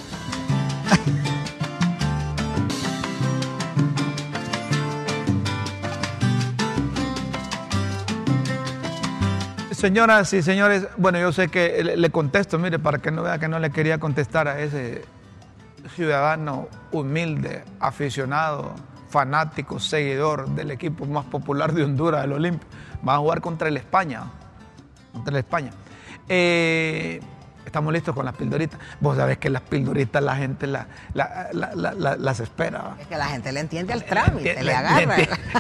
Señoras y señores, bueno, yo sé que le contesto, mire, para que no vea que no le quería contestar a ese ciudadano humilde, aficionado, fanático, seguidor del equipo más popular de Honduras, el Olimpia. Va a jugar contra el España. Contra el España. Eh, estamos listos con las pildoritas. Vos sabés que las pildoritas la gente las espera. Es que la gente le entiende al trámite, le, agarra.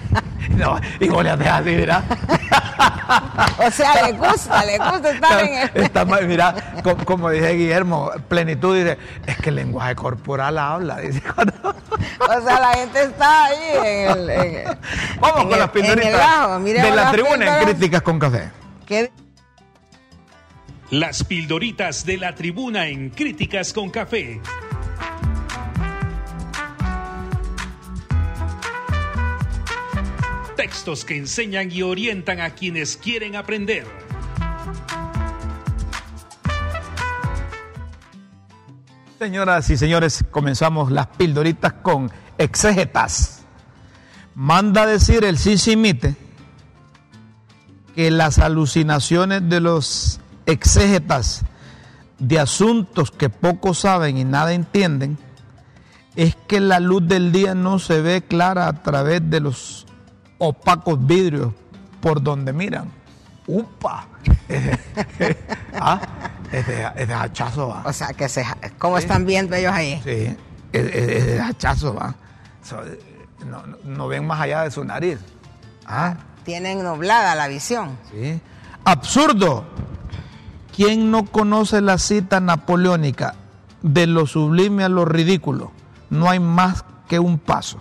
no, y vos le haces así. o sea, le gusta, le gusta estar en el... Está, mira, como, dice Guillermo, plenitud dice, es que el lenguaje corporal habla. Dice, o sea, la gente está ahí en el... Vamos con las pildoritas de la tribuna en Críticas con Café. ¿Qué? Las pildoritas de la tribuna en Críticas con Café. Textos que enseñan y orientan a quienes quieren aprender. Señoras y señores, comenzamos las pildoritas con exégetas. Manda decir el Sisimite que las alucinaciones de los exégetas de asuntos que poco saben y nada entienden, es que la luz del día no se ve clara a través de los opacos vidrios por donde miran. ¡Upa! ¿Ah? Es de, hachazo, O sea, que se, ¿cómo están viendo ellos ahí? Sí, es, de hachazo, ¿va? no, ven más allá de su nariz. ¿Ah? Tienen nublada la visión. Sí. Absurdo ¿Quién no conoce la cita napoleónica de lo sublime a lo ridículo? No hay más que un paso.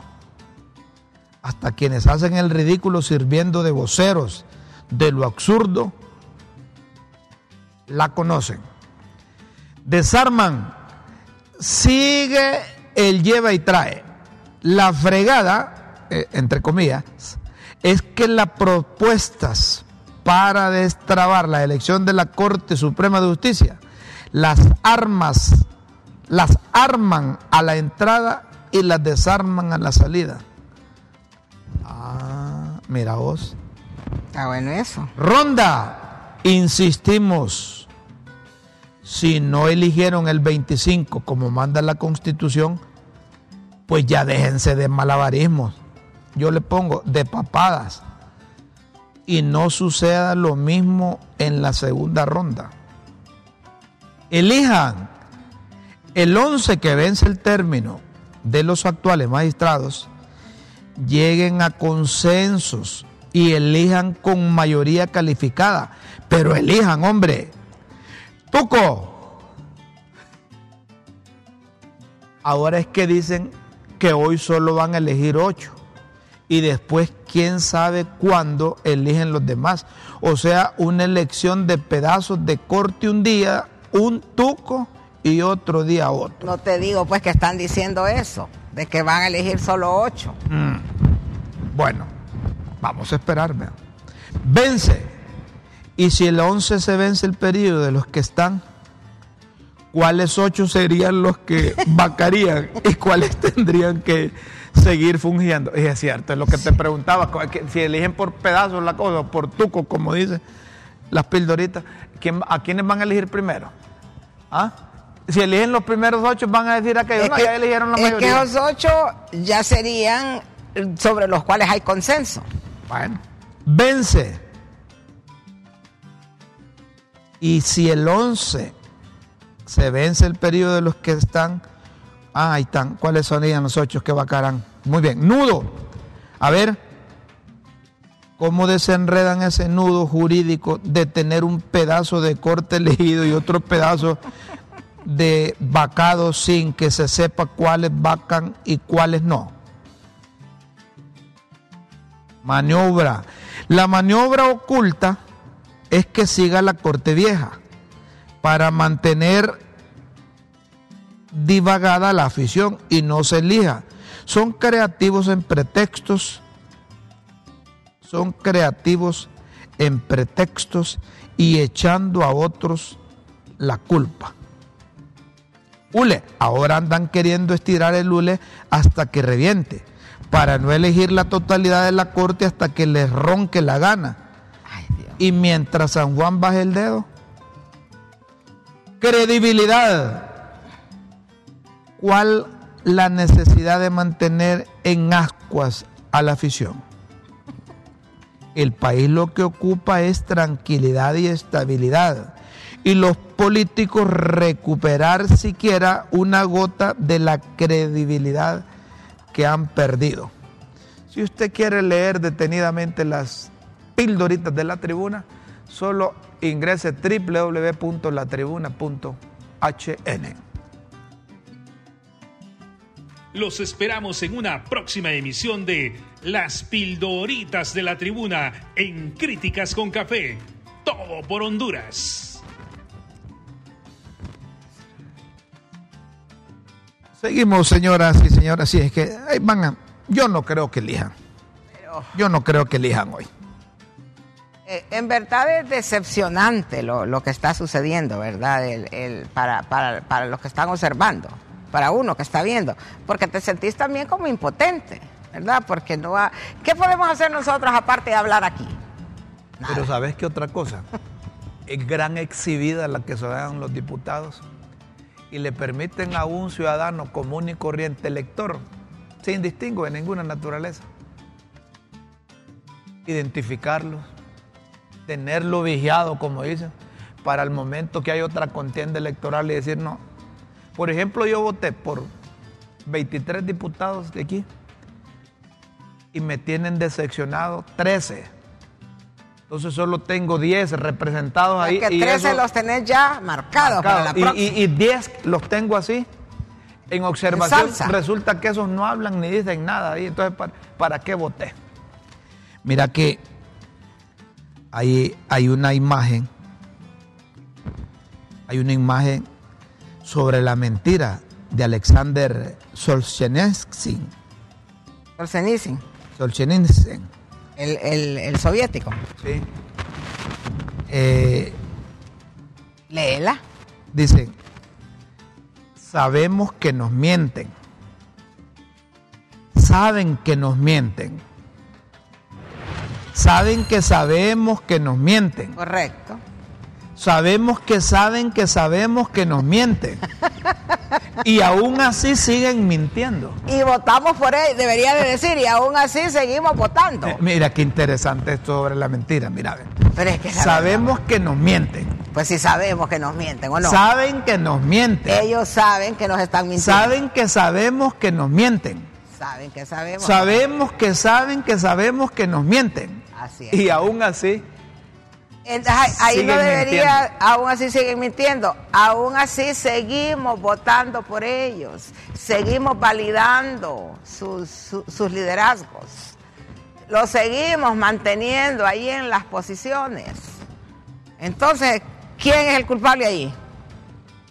Hasta quienes hacen el ridículo sirviendo de voceros de lo absurdo, la conocen. Desarman, sigue el lleva y trae. La fregada, eh, entre comillas, es que las propuestas para destrabar la elección de la Corte Suprema de Justicia, las armas las arman a la entrada y las desarman a la salida. Ah, mira vos. Está bueno eso. Ronda, insistimos, si no eligieron el 25 como manda la Constitución, pues ya déjense de malabarismos. Yo le pongo de papadas y no suceda lo mismo en la segunda ronda. Elijan el 11 que vence el término de los actuales magistrados, lleguen a consensos y elijan con mayoría calificada, pero elijan, hombre. Tuco. Ahora es que dicen que hoy solo van a elegir ocho y después quién sabe cuándo eligen los demás. O sea, una elección de pedazos de corte un día, un tuco y otro día otro. No te digo pues que están diciendo eso, de que van a elegir solo ocho. Mm. Bueno, vamos a esperar. Vence. Y si el 11 se vence el periodo de los que están, ¿cuáles ocho serían los que vacarían y cuáles tendrían que seguir fungiendo. Y es cierto, es lo que te preguntaba, si eligen por pedazos la cosa, por tuco, como dice las pildoritas, ¿a quiénes van a elegir primero? ¿Ah? Si eligen los primeros ocho, van a decir aquellos, no, ya eligieron la mayoría. Es que esos ocho ya serían sobre los cuales hay consenso. Bueno, vence. Y si el once se vence el periodo de los que están Ah, ahí están. ¿Cuáles sonían los ocho que vacarán? Muy bien. Nudo. A ver, ¿cómo desenredan ese nudo jurídico de tener un pedazo de corte elegido y otro pedazo de vacado sin que se sepa cuáles vacan y cuáles no? Maniobra. La maniobra oculta es que siga la corte vieja para mantener divagada la afición y no se elija. Son creativos en pretextos, son creativos en pretextos y echando a otros la culpa. Hule, ahora andan queriendo estirar el hule hasta que reviente, para no elegir la totalidad de la corte hasta que les ronque la gana. y mientras San Juan baje el dedo, credibilidad ¿Cuál la necesidad de mantener en ascuas a la afición? El país lo que ocupa es tranquilidad y estabilidad. Y los políticos recuperar siquiera una gota de la credibilidad que han perdido. Si usted quiere leer detenidamente las pildoritas de la tribuna, solo ingrese www.latribuna.hn. Los esperamos en una próxima emisión de Las Pildoritas de la Tribuna en Críticas con Café. Todo por Honduras. Seguimos, señoras y señoras. Sí, es que van yo no creo que elijan. Yo no creo que elijan hoy. Eh, en verdad es decepcionante lo, que está sucediendo, ¿verdad? para, para los que están observando para uno que está viendo, porque te sentís también como impotente, ¿verdad? Porque no va... ¿Qué podemos hacer nosotros aparte de hablar aquí? Pero ¿sabes qué otra cosa? es gran exhibida la que se dan los diputados y le permiten a un ciudadano común y corriente elector, sin distingo de ninguna naturaleza, identificarlos, tenerlo vigiado, como dicen, para el momento que hay otra contienda electoral y decir, no, por ejemplo, yo voté por 23 diputados de aquí y me tienen decepcionado 13. Entonces solo tengo 10 representados ahí. Que 13 los tenés ya marcados para la y, y, 10 los tengo así. En observación resulta que esos no hablan ni dicen nada ahí. Entonces, ¿para, qué voté? Mira que hay, hay una imagen. Hay una imagen sobre la mentira de Alexander Solzhenitsyn. Solzhenitsyn. Solzhenitsyn. El, el, soviético. Sí. Eh, Léela. Dice, sabemos que nos mienten. Saben que nos mienten. Saben que sabemos que nos mienten. Correcto. Sabemos que saben que sabemos que nos mienten. Y aún así siguen mintiendo. Y votamos por él, debería de decir, y aún así seguimos votando. Eh, mira qué interesante esto sobre la mentira, mira. Pero es que sabemos que nos mienten. Pues sí sabemos que nos mienten, ¿o no? Saben que nos mienten. Ellos saben que nos están mintiendo. Saben que sabemos que nos mienten. Saben que sabemos. Sabemos que saben que sabemos que nos mienten. Así es. Y aún así ahí no debería, aún así siguen mintiendo, aún así seguimos votando por ellos, seguimos validando sus, liderazgos. lo seguimos manteniendo ahí en las posiciones. Entonces, ¿quién es el culpable ahí?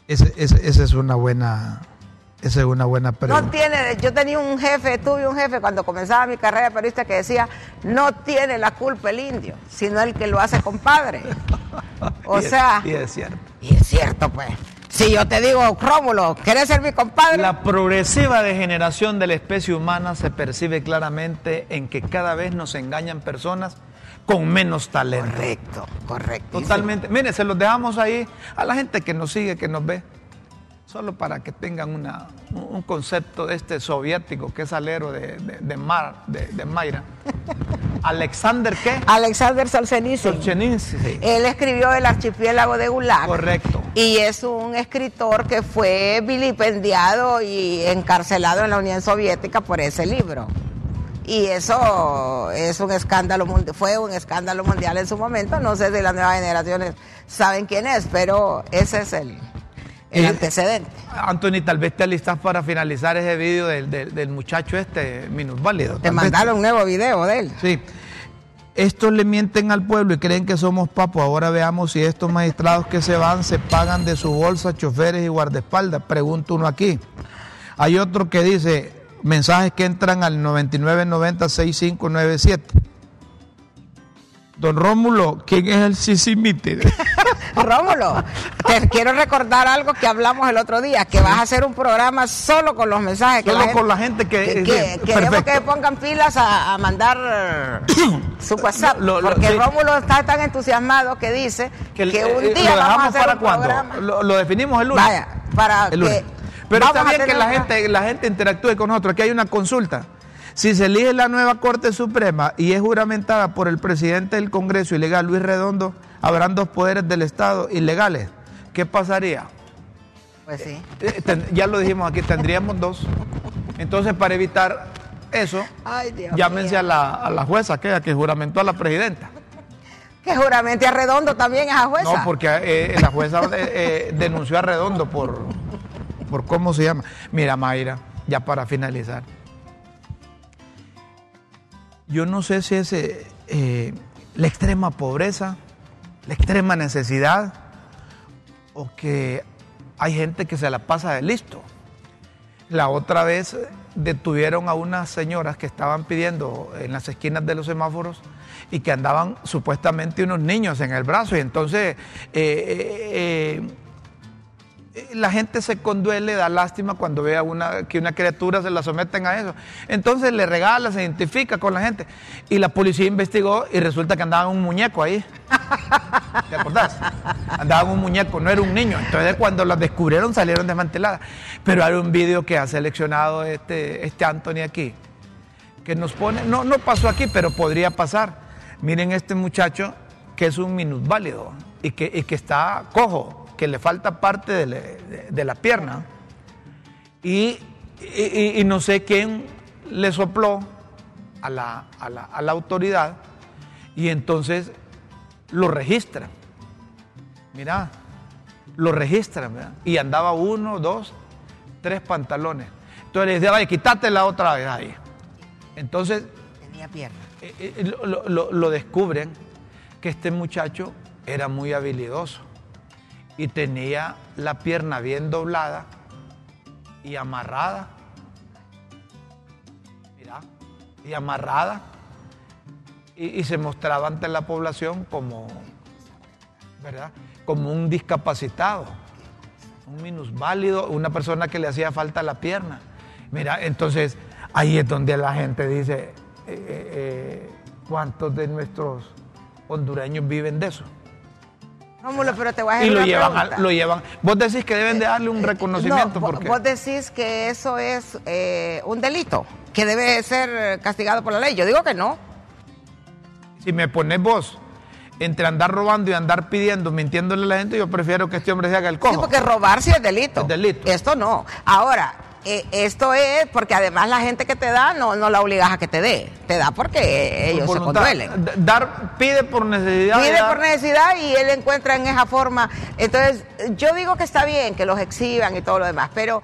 Esa es una buena esa es una buena pregunta. No tiene, yo tenía un jefe, tuve un jefe cuando comenzaba mi carrera de periodista que decía, no tiene la culpa el indio, sino el que lo hace compadre. O sea... y es cierto. Y es cierto, pues. Si yo te digo, Rómulo, ¿quieres ser mi compadre? La progresiva degeneración de la especie humana se percibe claramente en que cada vez nos engañan personas con menos talento. Correcto, correcto. Totalmente. Mire, se los dejamos ahí a la gente que nos sigue, que nos ve solo para que tengan una, un concepto de este soviético que es alero de, de, Mar, de, Mayra. Alexander qué? Alexander Solzhenitsyn. Solzhenitsyn. Él escribió El archipiélago de Gulag. Correcto. Y es un escritor que fue vilipendiado y encarcelado en la Unión Soviética por ese libro. Y eso es un escándalo, fue un escándalo mundial en su momento. No sé si las nuevas generaciones saben quién es, pero ese es el, el antecedente. Anthony, tal vez te alistas para finalizar ese video del, muchacho este minusválido. Te mandaron un nuevo video de él. Sí. Estos le mienten al pueblo y creen que somos papos. Ahora veamos si estos magistrados que se van se pagan de su bolsa choferes y guardaespaldas. Pregunto uno aquí. Hay otro que dice mensajes que entran al 99906597. Don Rómulo, ¿quién es el Sisimite? Rómulo, te quiero recordar algo que hablamos el otro día, que vas a hacer un programa solo con los mensajes. Solo con la gente que... que, queremos que pongan pilas a, mandar su WhatsApp, porque Rómulo está tan entusiasmado que dice que, un día vamos a hacer para cuándo? Lo, definimos el lunes. Vaya, para que... Pero está bien que la gente, la gente interactúe con nosotros, aquí hay una consulta. Si se elige la nueva Corte Suprema y es juramentada por el presidente del Congreso ilegal, Luis Redondo, habrán dos poderes del Estado ilegales. ¿Qué pasaría? Pues sí. Eh, ya lo dijimos aquí, tendríamos dos. Entonces, para evitar eso, llámense a la, jueza aquella que juramentó a la presidenta. Que juramente a Redondo también a jueza. No, porque eh, la jueza eh, denunció a Redondo por, por cómo se llama. Mira, Mayra, ya para finalizar. Yo no sé si es eh, la extrema pobreza, la extrema necesidad, o que hay gente que se la pasa de listo. La otra vez detuvieron a unas señoras que estaban pidiendo en las esquinas de los semáforos y que andaban supuestamente unos niños en el brazo y entonces eh, eh, la gente se conduele, da lástima cuando ve a una, que una criatura se la someten a eso. Entonces le regala, se identifica con la gente. Y la policía investigó y resulta que andaba un muñeco ahí. ¿Te acordás? Andaba un muñeco, no era un niño. Entonces cuando las descubrieron salieron desmanteladas. Pero hay un video que ha seleccionado este, este Anthony aquí, que nos pone, no, no pasó aquí, pero podría pasar. Miren este muchacho que es un minusválido y que, y que está cojo que le falta parte de, la pierna y, no sé quién le sopló a la, autoridad y entonces lo registran. Mira, lo registran, Y andaba uno, dos, tres pantalones. Entonces le decía, vaya, quítate la otra vez ahí. Entonces... Tenía pierna. Eh, eh, lo descubren que este muchacho era muy habilidoso y tenía la pierna bien doblada y amarrada. Mira, y amarrada. Y, se mostraba ante la población como, ¿verdad? Como un discapacitado, un minusválido, una persona que le hacía falta la pierna. Mira, entonces ahí es donde la gente dice, eh, eh, eh, ¿cuántos de nuestros hondureños viven de eso? Pero te voy a decir y lo llevan, lo llevan. Vos decís que deben de darle un eh, reconocimiento. No, vos decís que eso es eh, un delito, que debe ser castigado por la ley. Yo digo que no. Si me pones vos entre andar robando y andar pidiendo, mintiéndole a la gente, yo prefiero que este hombre se haga el cojo. Sí, porque robar sí es delito. Es delito. Esto no. Ahora, eh, esto es porque además la gente que te da no, no la obligas a que te dé, te da porque ellos se conduelen. Dar, pide por necesidad. Pide por necesidad y él encuentra en esa forma. Entonces, yo digo que está bien que los exhiban y todo lo demás, pero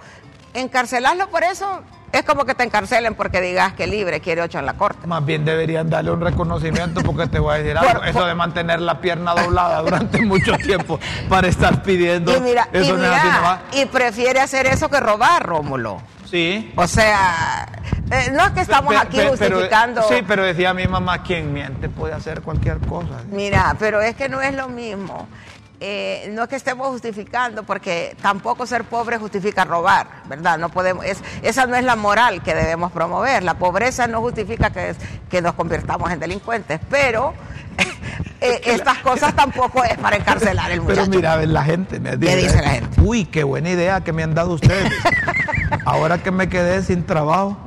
encarcelarlo por eso, Es como que te encarcelen porque digas que libre quiere ocho en la corte. Más bien deberían darle un reconocimiento porque te voy a decir algo. eso de mantener la pierna doblada durante mucho tiempo para estar pidiendo. Y mira, eso y, y prefiere hacer eso que robar, Rómulo. Sí. O sea, eh, no es que estamos aquí justificando. sí, pero decía mi mamá, quien miente puede hacer cualquier cosa. Mira, pero es que no es lo mismo. Eh, no es que estemos justificando, porque tampoco ser pobre justifica robar, ¿verdad? No podemos, es, esa no es la moral que debemos promover. La pobreza no justifica que, que nos convirtamos en delincuentes, pero eh, estas cosas tampoco es para encarcelar el muchacho. Pero mira, la gente me dice, ¿Qué dice la gente? Uy, qué buena idea que me han dado ustedes. Ahora que me quedé sin trabajo,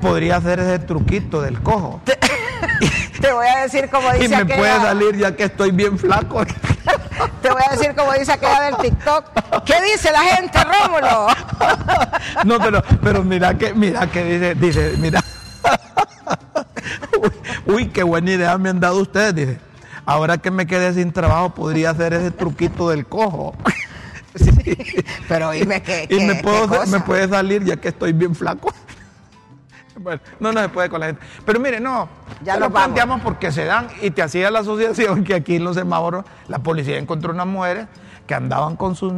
podría, hacer ese truquito del cojo. Te, voy a decir como dice Y me puede salir ya que estoy bien flaco. Te voy a decir como dice aquella del TikTok. ¿Qué dice la gente, Rómulo? No, pero, pero mira que, mira que dice, dice, mira. Uy, qué buena idea me han dado ustedes, dice. Ahora que me quedé sin trabajo, podría hacer ese truquito del cojo. Pero dime que. y me, puedo, me puede salir ya que estoy bien flaco. Bueno, no, no se puede con la gente. Pero mire, no, ya lo planteamos porque se dan y te hacía la asociación que aquí en los semáforos la policía encontró unas mujeres que andaban con sus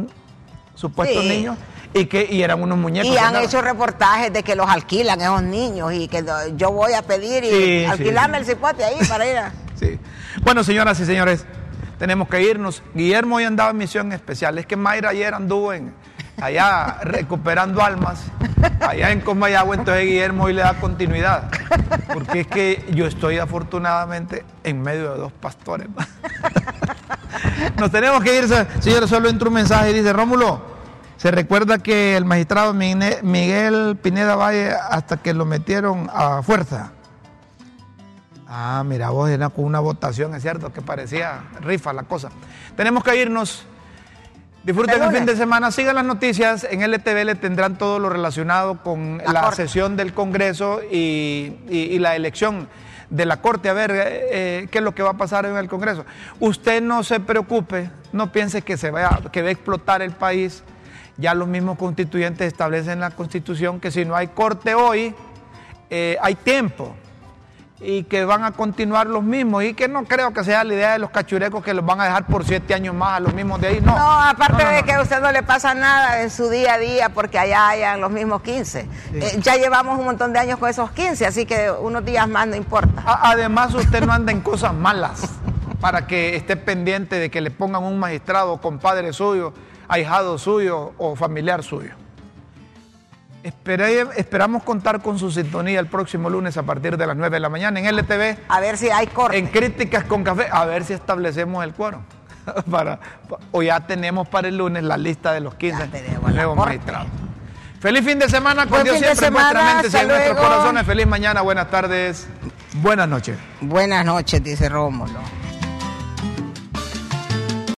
supuestos niños y que y eran unos muñecos. Y han hecho reportajes de que los alquilan esos niños y que yo voy a pedir y alquilarme el cipote ahí para ir a... Sí. Bueno, señoras y señores, tenemos que irnos. Guillermo hoy andaba en misión especial. Es que Mayra ayer anduvo en allá recuperando almas, allá en Comayagua, entonces Guillermo hoy le da continuidad. Porque es que yo estoy afortunadamente en medio de dos pastores. Nos tenemos que ir, señor, solo entró un mensaje y dice, Rómulo, se recuerda que el magistrado Miguel Pineda Valle hasta que lo metieron a fuerza. Ah, mira, vos era con una votación, es cierto, que parecía rifa la cosa. Tenemos que irnos. Disfruten el fin de semana, sigan las noticias, en LTV le tendrán todo lo relacionado con la, sesión del Congreso y, la elección de la Corte, a ver eh, eh, qué es lo que va a pasar en el Congreso. Usted no se preocupe, no piense que, se vaya, que va a explotar el país, ya los mismos constituyentes establecen en la Constitución que si no hay Corte hoy, eh, hay tiempo y que van a continuar los mismos y que no creo que sea la idea de los cachurecos que los van a dejar por siete años más a los mismos de ahí. No, no aparte de que a usted no le pasa nada en su día a día porque allá hayan los mismos 15. Eh, ya llevamos un montón de años con esos 15, así que unos días más no importa. además usted no anda en cosas malas para que esté pendiente de que le pongan un magistrado, compadre suyo, ahijado suyo o familiar suyo esperamos contar con su sintonía el próximo lunes a partir de las 9 de la mañana en LTV. A ver si hay corte. En Críticas con Café, a ver si establecemos el cuero. para, o ya tenemos para el lunes la lista de los 15 nuevos magistrados. Feliz fin de semana con Dios siempre en nuestra mente, en nuestros corazones. Feliz mañana, buenas tardes, buenas noches. Buenas noches, dice Rómulo.